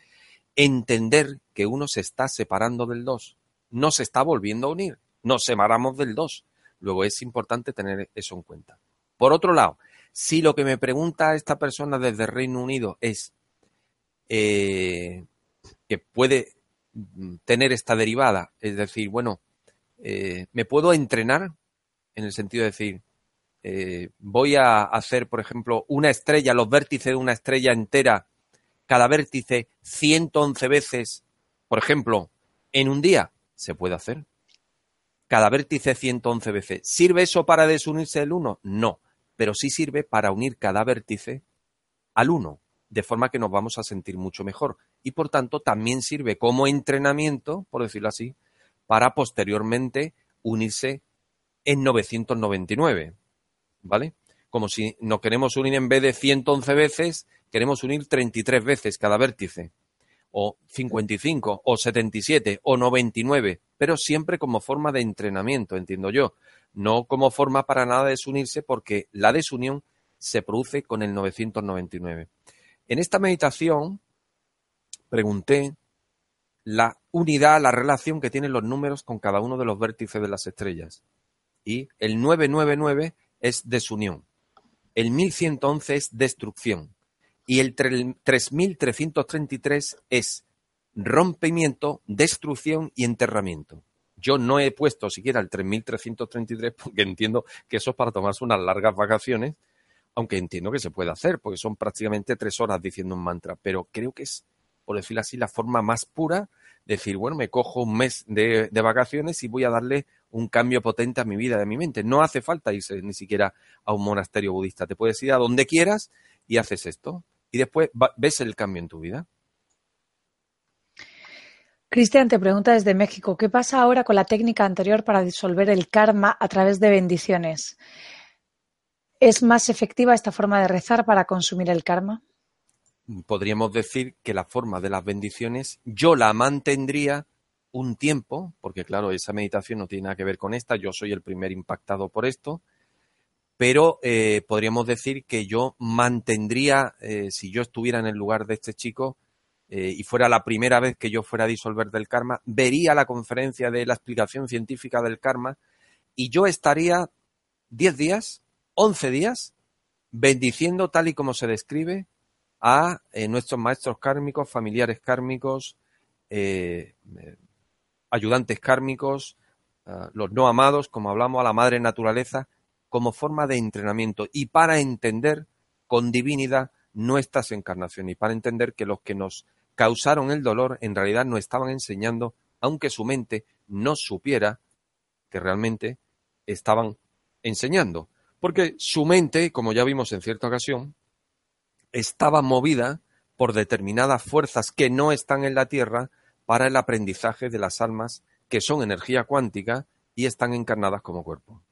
entender que uno se está separando del dos, no se está volviendo a unir, nos separamos del dos Luego es importante tener eso en cuenta. Por otro lado, si lo que me pregunta esta persona desde Reino Unido es eh, que puede tener esta derivada, es decir, bueno, eh, ¿me puedo entrenar? En el sentido de decir, eh, voy a hacer, por ejemplo, una estrella, los vértices de una estrella entera, cada vértice 111 veces, por ejemplo, en un día, se puede hacer cada vértice 111 veces. ¿Sirve eso para desunirse el 1? No, pero sí sirve para unir cada vértice al 1, de forma que nos vamos a sentir mucho mejor. Y por tanto también sirve como entrenamiento, por decirlo así, para posteriormente unirse en 999. ¿Vale? Como si nos queremos unir en vez de 111 veces, queremos unir 33 veces cada vértice o 55 o 77 o 99, pero siempre como forma de entrenamiento, entiendo yo, no como forma para nada de desunirse porque la desunión se produce con el 999. En esta meditación pregunté la unidad, la relación que tienen los números con cada uno de los vértices de las estrellas. Y el 999 es desunión. El 1111 es destrucción y el 3333 es rompimiento, destrucción y enterramiento. Yo no he puesto siquiera el 3333 porque entiendo que eso es para tomarse unas largas vacaciones, aunque entiendo que se puede hacer porque son prácticamente tres horas diciendo un mantra, pero creo que es, por decirlo así, la forma más pura de decir, bueno, me cojo un mes de, vacaciones y voy a darle un cambio potente a mi vida, a mi mente. No hace falta irse ni siquiera a un monasterio budista. Te puedes ir a donde quieras y haces esto y después ves el cambio en tu vida.
Cristian te pregunta desde México, ¿qué pasa ahora con la técnica anterior para disolver el karma a través de bendiciones? ¿Es más efectiva esta forma de rezar para consumir el karma?
Podríamos decir que la forma de las bendiciones yo la mantendría un tiempo, porque claro, esa meditación no tiene nada que ver con esta, yo soy el primer impactado por esto, pero eh, podríamos decir que yo mantendría, eh, si yo estuviera en el lugar de este chico eh, y fuera la primera vez que yo fuera a disolver del karma, vería la conferencia de la explicación científica del karma y yo estaría 10 días, 11 días, bendiciendo tal y como se describe a nuestros maestros kármicos, familiares kármicos, ayudantes kármicos, los no amados, como hablamos, a la madre naturaleza, como forma de entrenamiento y para entender con divinidad nuestras encarnaciones y para entender que los que nos causaron el dolor en realidad nos estaban enseñando, aunque su mente no supiera que realmente estaban enseñando. Porque su mente, como ya vimos en cierta ocasión, estaba movida por determinadas fuerzas que no están en la Tierra para el aprendizaje de las almas que son energía cuántica y están encarnadas como cuerpo.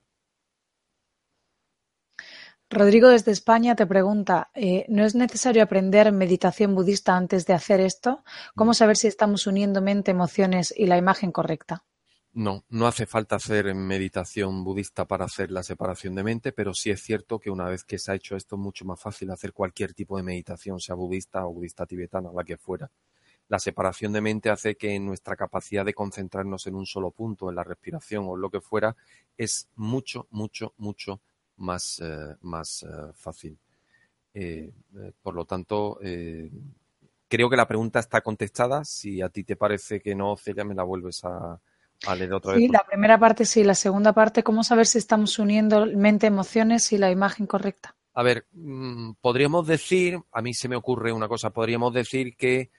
Rodrigo desde España te pregunta, eh, ¿no es necesario aprender meditación budista antes de hacer esto? ¿Cómo saber si estamos uniendo mente, emociones y la imagen correcta?
No, no hace falta hacer meditación budista para hacer la separación de mente, pero sí es cierto que una vez que se ha hecho esto es mucho más fácil hacer cualquier tipo de meditación, sea budista o budista tibetana, la que fuera. La separación de mente hace que nuestra capacidad de concentrarnos en un solo punto, en la respiración o lo que fuera, es mucho, mucho, mucho más, eh, más eh, fácil. Eh, por lo tanto, creo que la pregunta está contestada. Si a ti te parece que no, Celia, me la vuelves a, leer otra
vez.
Sí,
la primera parte sí, la segunda parte, ¿cómo saber si estamos uniendo mente, emociones y la imagen correcta?
A ver, mm, podríamos decir, a mí se me ocurre una cosa, podríamos decir que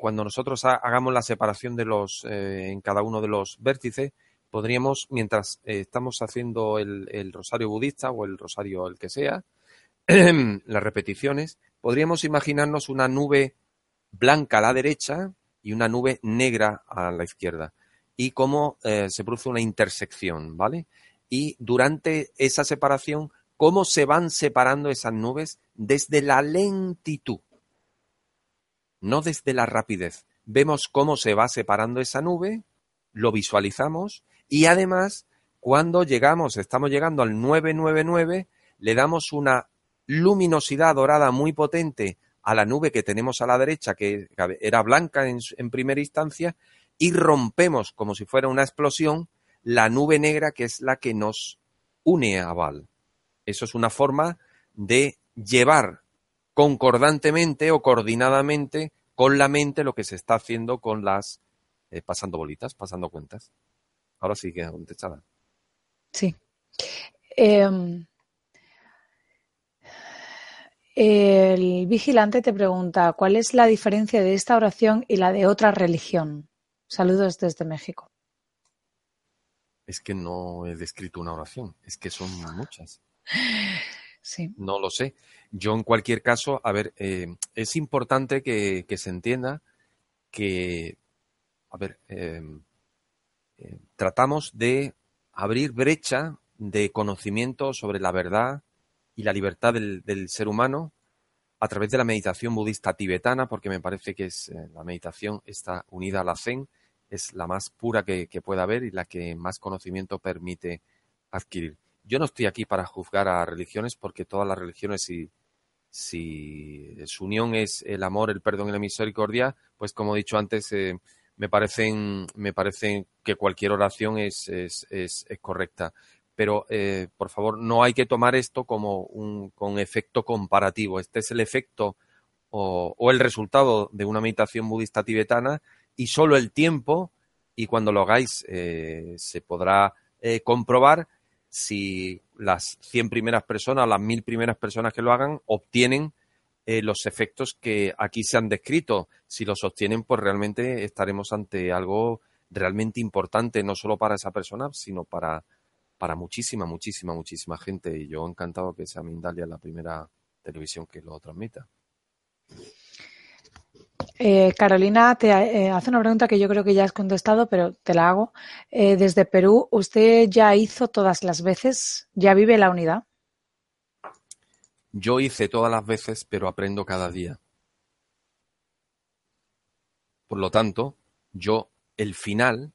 cuando nosotros hagamos la separación de los, en cada uno de los vértices, podríamos, mientras eh, estamos haciendo el, rosario budista o el rosario el que sea, las repeticiones, podríamos imaginarnos una nube blanca a la derecha y una nube negra a la izquierda. Y cómo eh, se produce una intersección, ¿vale? Y durante esa separación, cómo se van separando esas nubes desde la lentitud, no desde la rapidez. Vemos cómo se va separando esa nube, lo visualizamos y además cuando llegamos, estamos llegando al 999, le damos una luminosidad dorada muy potente a la nube que tenemos a la derecha, que era blanca en, primera instancia, y rompemos como si fuera una explosión la nube negra que es la que nos une a Val. Eso es una forma de llevar concordantemente o coordinadamente con la mente lo que se está haciendo con las eh, pasando bolitas, pasando cuentas. Ahora sí que contestada.
Sí. Em, el vigilante te pregunta, ¿cuál es la diferencia de esta oración y la de otra religión? Saludos desde México.
Es que no he descrito una oración, es que son muchas.
Sí.
No lo sé. Yo en cualquier caso, a ver, eh, es importante que, se entienda que, a ver, em, eh, tratamos de abrir brecha de conocimiento sobre la verdad y la libertad del, ser humano a través de la meditación budista tibetana, porque me parece que es eh, la meditación está unida a la Zen, es la más pura que, pueda haber y la que más conocimiento permite adquirir. Yo no estoy aquí para juzgar a religiones porque todas las religiones, si, su unión es el amor, el perdón y la misericordia, pues como he dicho antes, eh, me parecen, me parecen que cualquier oración es, es, es, correcta. Pero, eh, por favor, no hay que tomar esto como un con efecto comparativo. Este es el efecto o, el resultado de una meditación budista tibetana y solo el tiempo, y cuando lo hagáis eh, se podrá eh, comprobar si las 100 primeras personas, las 1000 primeras personas que lo hagan, obtienen eh, los efectos que aquí se han descrito. Si los obtienen, pues realmente estaremos ante algo realmente importante, no solo para esa persona, sino para, para muchísima, muchísima, muchísima gente. Y yo encantado que sea Mindalia la primera televisión que lo transmita.
Eh, Carolina te eh, hace una pregunta que yo creo que ya has contestado, pero te la hago. desde Perú, ¿usted ya hizo todas las veces? ¿Ya vive la unidad?
Yo hice todas las veces, pero aprendo cada día. Por lo tanto, yo, el final,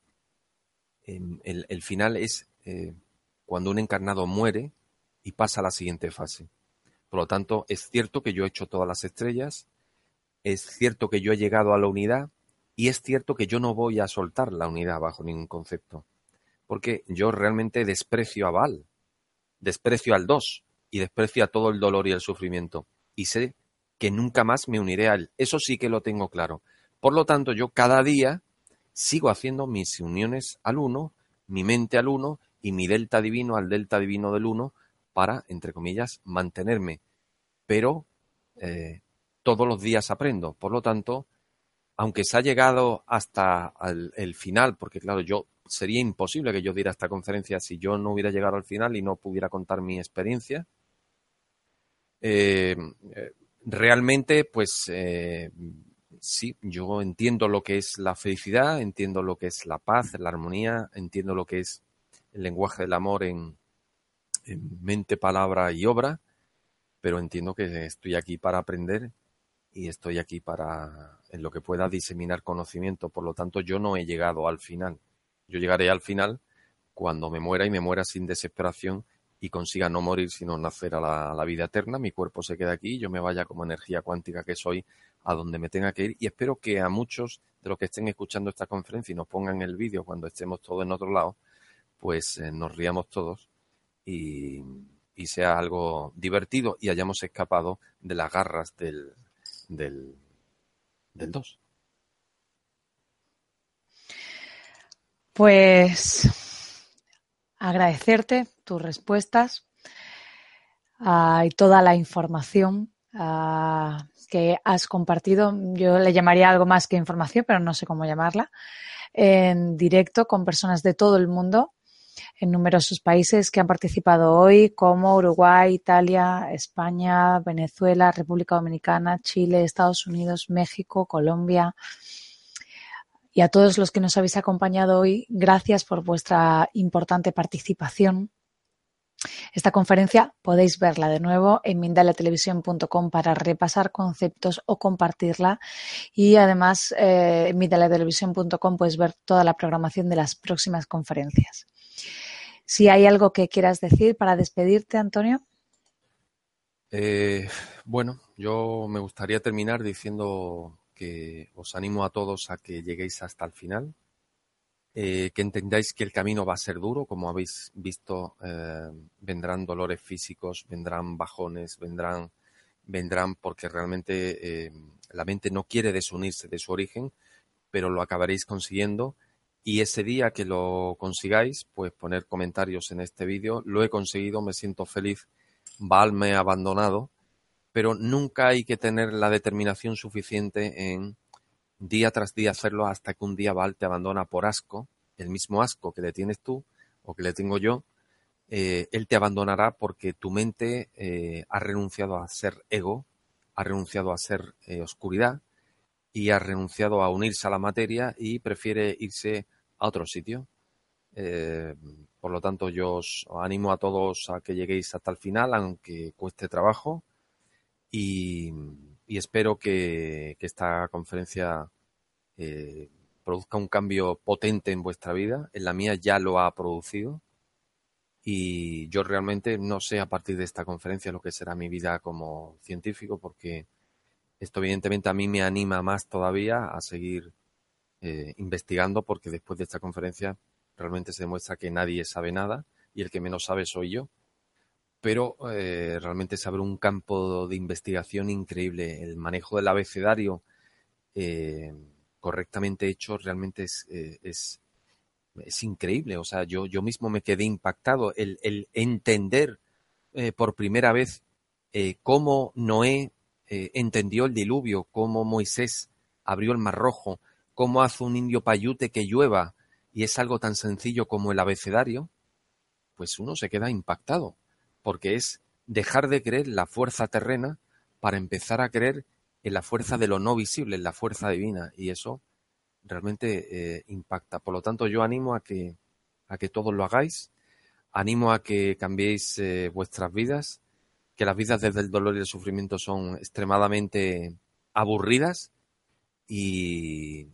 em, el, final es eh, cuando un encarnado muere y pasa a la siguiente fase. Por lo tanto, es cierto que yo he hecho todas las estrellas, es cierto que yo he llegado a la unidad y es cierto que yo no voy a soltar la unidad bajo ningún concepto. Porque yo realmente desprecio a Val, desprecio al 2, y desprecia todo el dolor y el sufrimiento. Y sé que nunca más me uniré a él. Eso sí que lo tengo claro. Por lo tanto, yo cada día sigo haciendo mis uniones al uno, mi mente al uno y mi delta divino al delta divino del uno para, entre comillas, mantenerme. Pero eh, todos los días aprendo. Por lo tanto, aunque se ha llegado hasta el final, porque claro, yo sería imposible que yo diera esta conferencia si yo no hubiera llegado al final y no pudiera contar mi experiencia, eh, realmente, pues eh, sí, yo entiendo lo que es la felicidad, entiendo lo que es la paz, la armonía, entiendo lo que es el lenguaje del amor en, mente, palabra y obra, pero entiendo que estoy aquí para aprender y estoy aquí para, en lo que pueda, diseminar conocimiento. Por lo tanto, yo no he llegado al final. Yo llegaré al final cuando me muera y me muera sin desesperación y consiga no morir sino nacer a la, vida eterna, mi cuerpo se queda aquí, yo me vaya como energía cuántica que soy a donde me tenga que ir y espero que a muchos de los que estén escuchando esta conferencia y nos pongan el vídeo cuando estemos todos en otro lado, pues eh, nos riamos todos y, sea algo divertido y hayamos escapado de las garras del, del, del 2.
Pues agradecerte tus respuestas ah, y toda la información ah, que has compartido. Yo le llamaría algo más que información, pero no sé cómo llamarla. En directo con personas de todo el mundo en numerosos países que han participado hoy, como Uruguay, Italia, España, Venezuela, República Dominicana, Chile, Estados Unidos, México, Colombia, Y a todos los que nos habéis acompañado hoy, gracias por vuestra importante participación. Esta conferencia podéis verla de nuevo en mindaliatelevisión.com para repasar conceptos o compartirla. Y además eh, en mindaliatelevisión.com puedes ver toda la programación de las próximas conferencias. Si hay algo que quieras decir para despedirte, Antonio.
Eh, bueno, yo me gustaría terminar diciendo que os animo a todos a que lleguéis hasta el final, eh, que entendáis que el camino va a ser duro, como habéis visto, eh, vendrán dolores físicos, vendrán bajones, vendrán, vendrán porque realmente eh, la mente no quiere desunirse de su origen, pero lo acabaréis consiguiendo. Y ese día que lo consigáis, pues poner comentarios en este vídeo. Lo he conseguido, me siento feliz. Val me ha abandonado, pero nunca hay que tener la determinación suficiente en día tras día hacerlo hasta que un día Val te abandona por asco, el mismo asco que le tienes tú o que le tengo yo, eh, él te abandonará porque tu mente eh, ha renunciado a ser ego, ha renunciado a ser eh, oscuridad y ha renunciado a unirse a la materia y prefiere irse a otro sitio. por lo tanto, yo os animo a todos a que lleguéis hasta el final, aunque cueste trabajo, y, espero que, esta conferencia eh, produzca un cambio potente en vuestra vida. En la mía ya lo ha producido y yo realmente no sé a partir de esta conferencia lo que será mi vida como científico porque esto evidentemente a mí me anima más todavía a seguir eh, investigando porque después de esta conferencia realmente se demuestra que nadie sabe nada y el que menos sabe soy yo pero eh, realmente se abre un campo de investigación increíble. El manejo del abecedario eh, correctamente hecho realmente es, eh, increíble. O sea, yo, yo mismo me quedé impactado. El, el entender por primera vez cómo Noé entendió el diluvio, cómo Moisés abrió el mar rojo, cómo hace un indio payute que llueva, y es algo tan sencillo como el abecedario, pues uno se queda impactado porque es dejar de creer la fuerza terrena para empezar a creer en la fuerza de lo no visible, en la fuerza divina, y eso realmente eh, impacta. Por lo tanto, yo animo a que, a que todos lo hagáis, animo a que cambiéis eh, vuestras vidas, que las vidas desde el dolor y el sufrimiento son extremadamente aburridas y,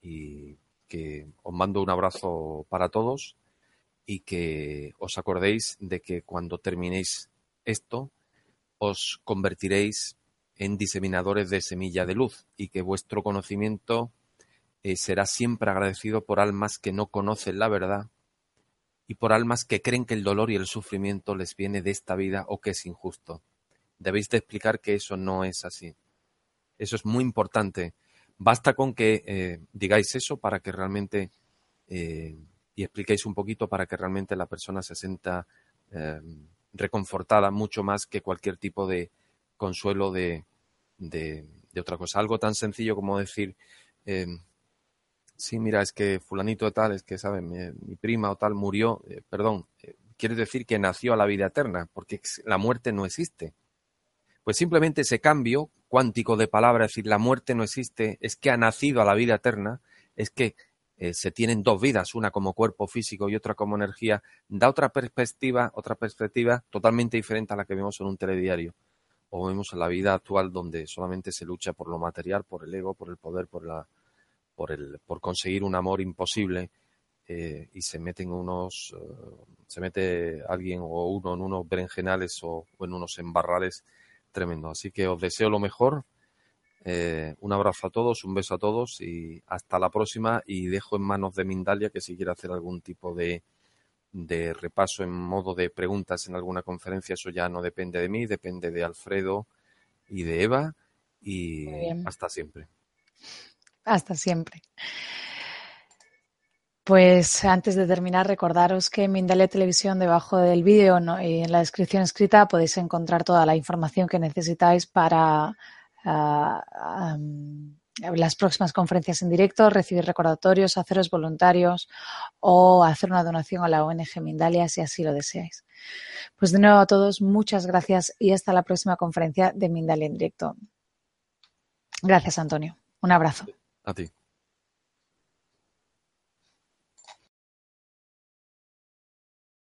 y que os mando un abrazo para todos y que os acordéis de que cuando terminéis esto os convertiréis en diseminadores de semilla de luz y que vuestro conocimiento eh, será siempre agradecido por almas que no conocen la verdad y por almas que creen que el dolor y el sufrimiento les viene de esta vida o que es injusto. Debéis de explicar que eso no es así. Eso es muy importante. Basta con que eh, digáis eso para que realmente eh, y expliquéis un poquito para que realmente la persona se sienta eh, reconfortada mucho más que cualquier tipo de consuelo de, de, otra cosa. Algo tan sencillo como decir, eh, sí, mira, es que fulanito de tal, es que, ¿sabes? Mi, prima o tal murió, eh, perdón, quiere decir que nació a la vida eterna, porque la muerte no existe. Pues simplemente ese cambio cuántico de palabra, decir, la muerte no existe, es que ha nacido a la vida eterna, es que eh, se tienen dos vidas, una como cuerpo físico y otra como energía, da otra perspectiva, otra perspectiva totalmente diferente a la que vemos en un telediario o vemos en la vida actual donde solamente se lucha por lo material, por el ego, por el poder, por la, por el, por conseguir un amor imposible eh, y se meten unos, eh, se mete alguien o uno en unos berenjenales o, o en unos embarrales tremendo. Así que os deseo lo mejor eh, un abrazo a todos, un beso a todos y hasta la próxima. Y dejo en manos de Mindalia que si quiere hacer algún tipo de, de repaso en modo de preguntas en alguna conferencia, eso ya no depende de mí, depende de Alfredo y de Eva. Y hasta siempre.
Hasta siempre. Pues antes de terminar, recordaros que en Mindalia Televisión, debajo del vídeo y en la descripción escrita, podéis encontrar toda la información que necesitáis para las próximas conferencias en directo, recibir recordatorios, haceros voluntarios o hacer una donación a la ONG Mindalia si así lo deseáis. Pues de nuevo a todos, muchas gracias y hasta la próxima conferencia de Mindalia en directo. Gracias, Antonio. Un abrazo.
A ti.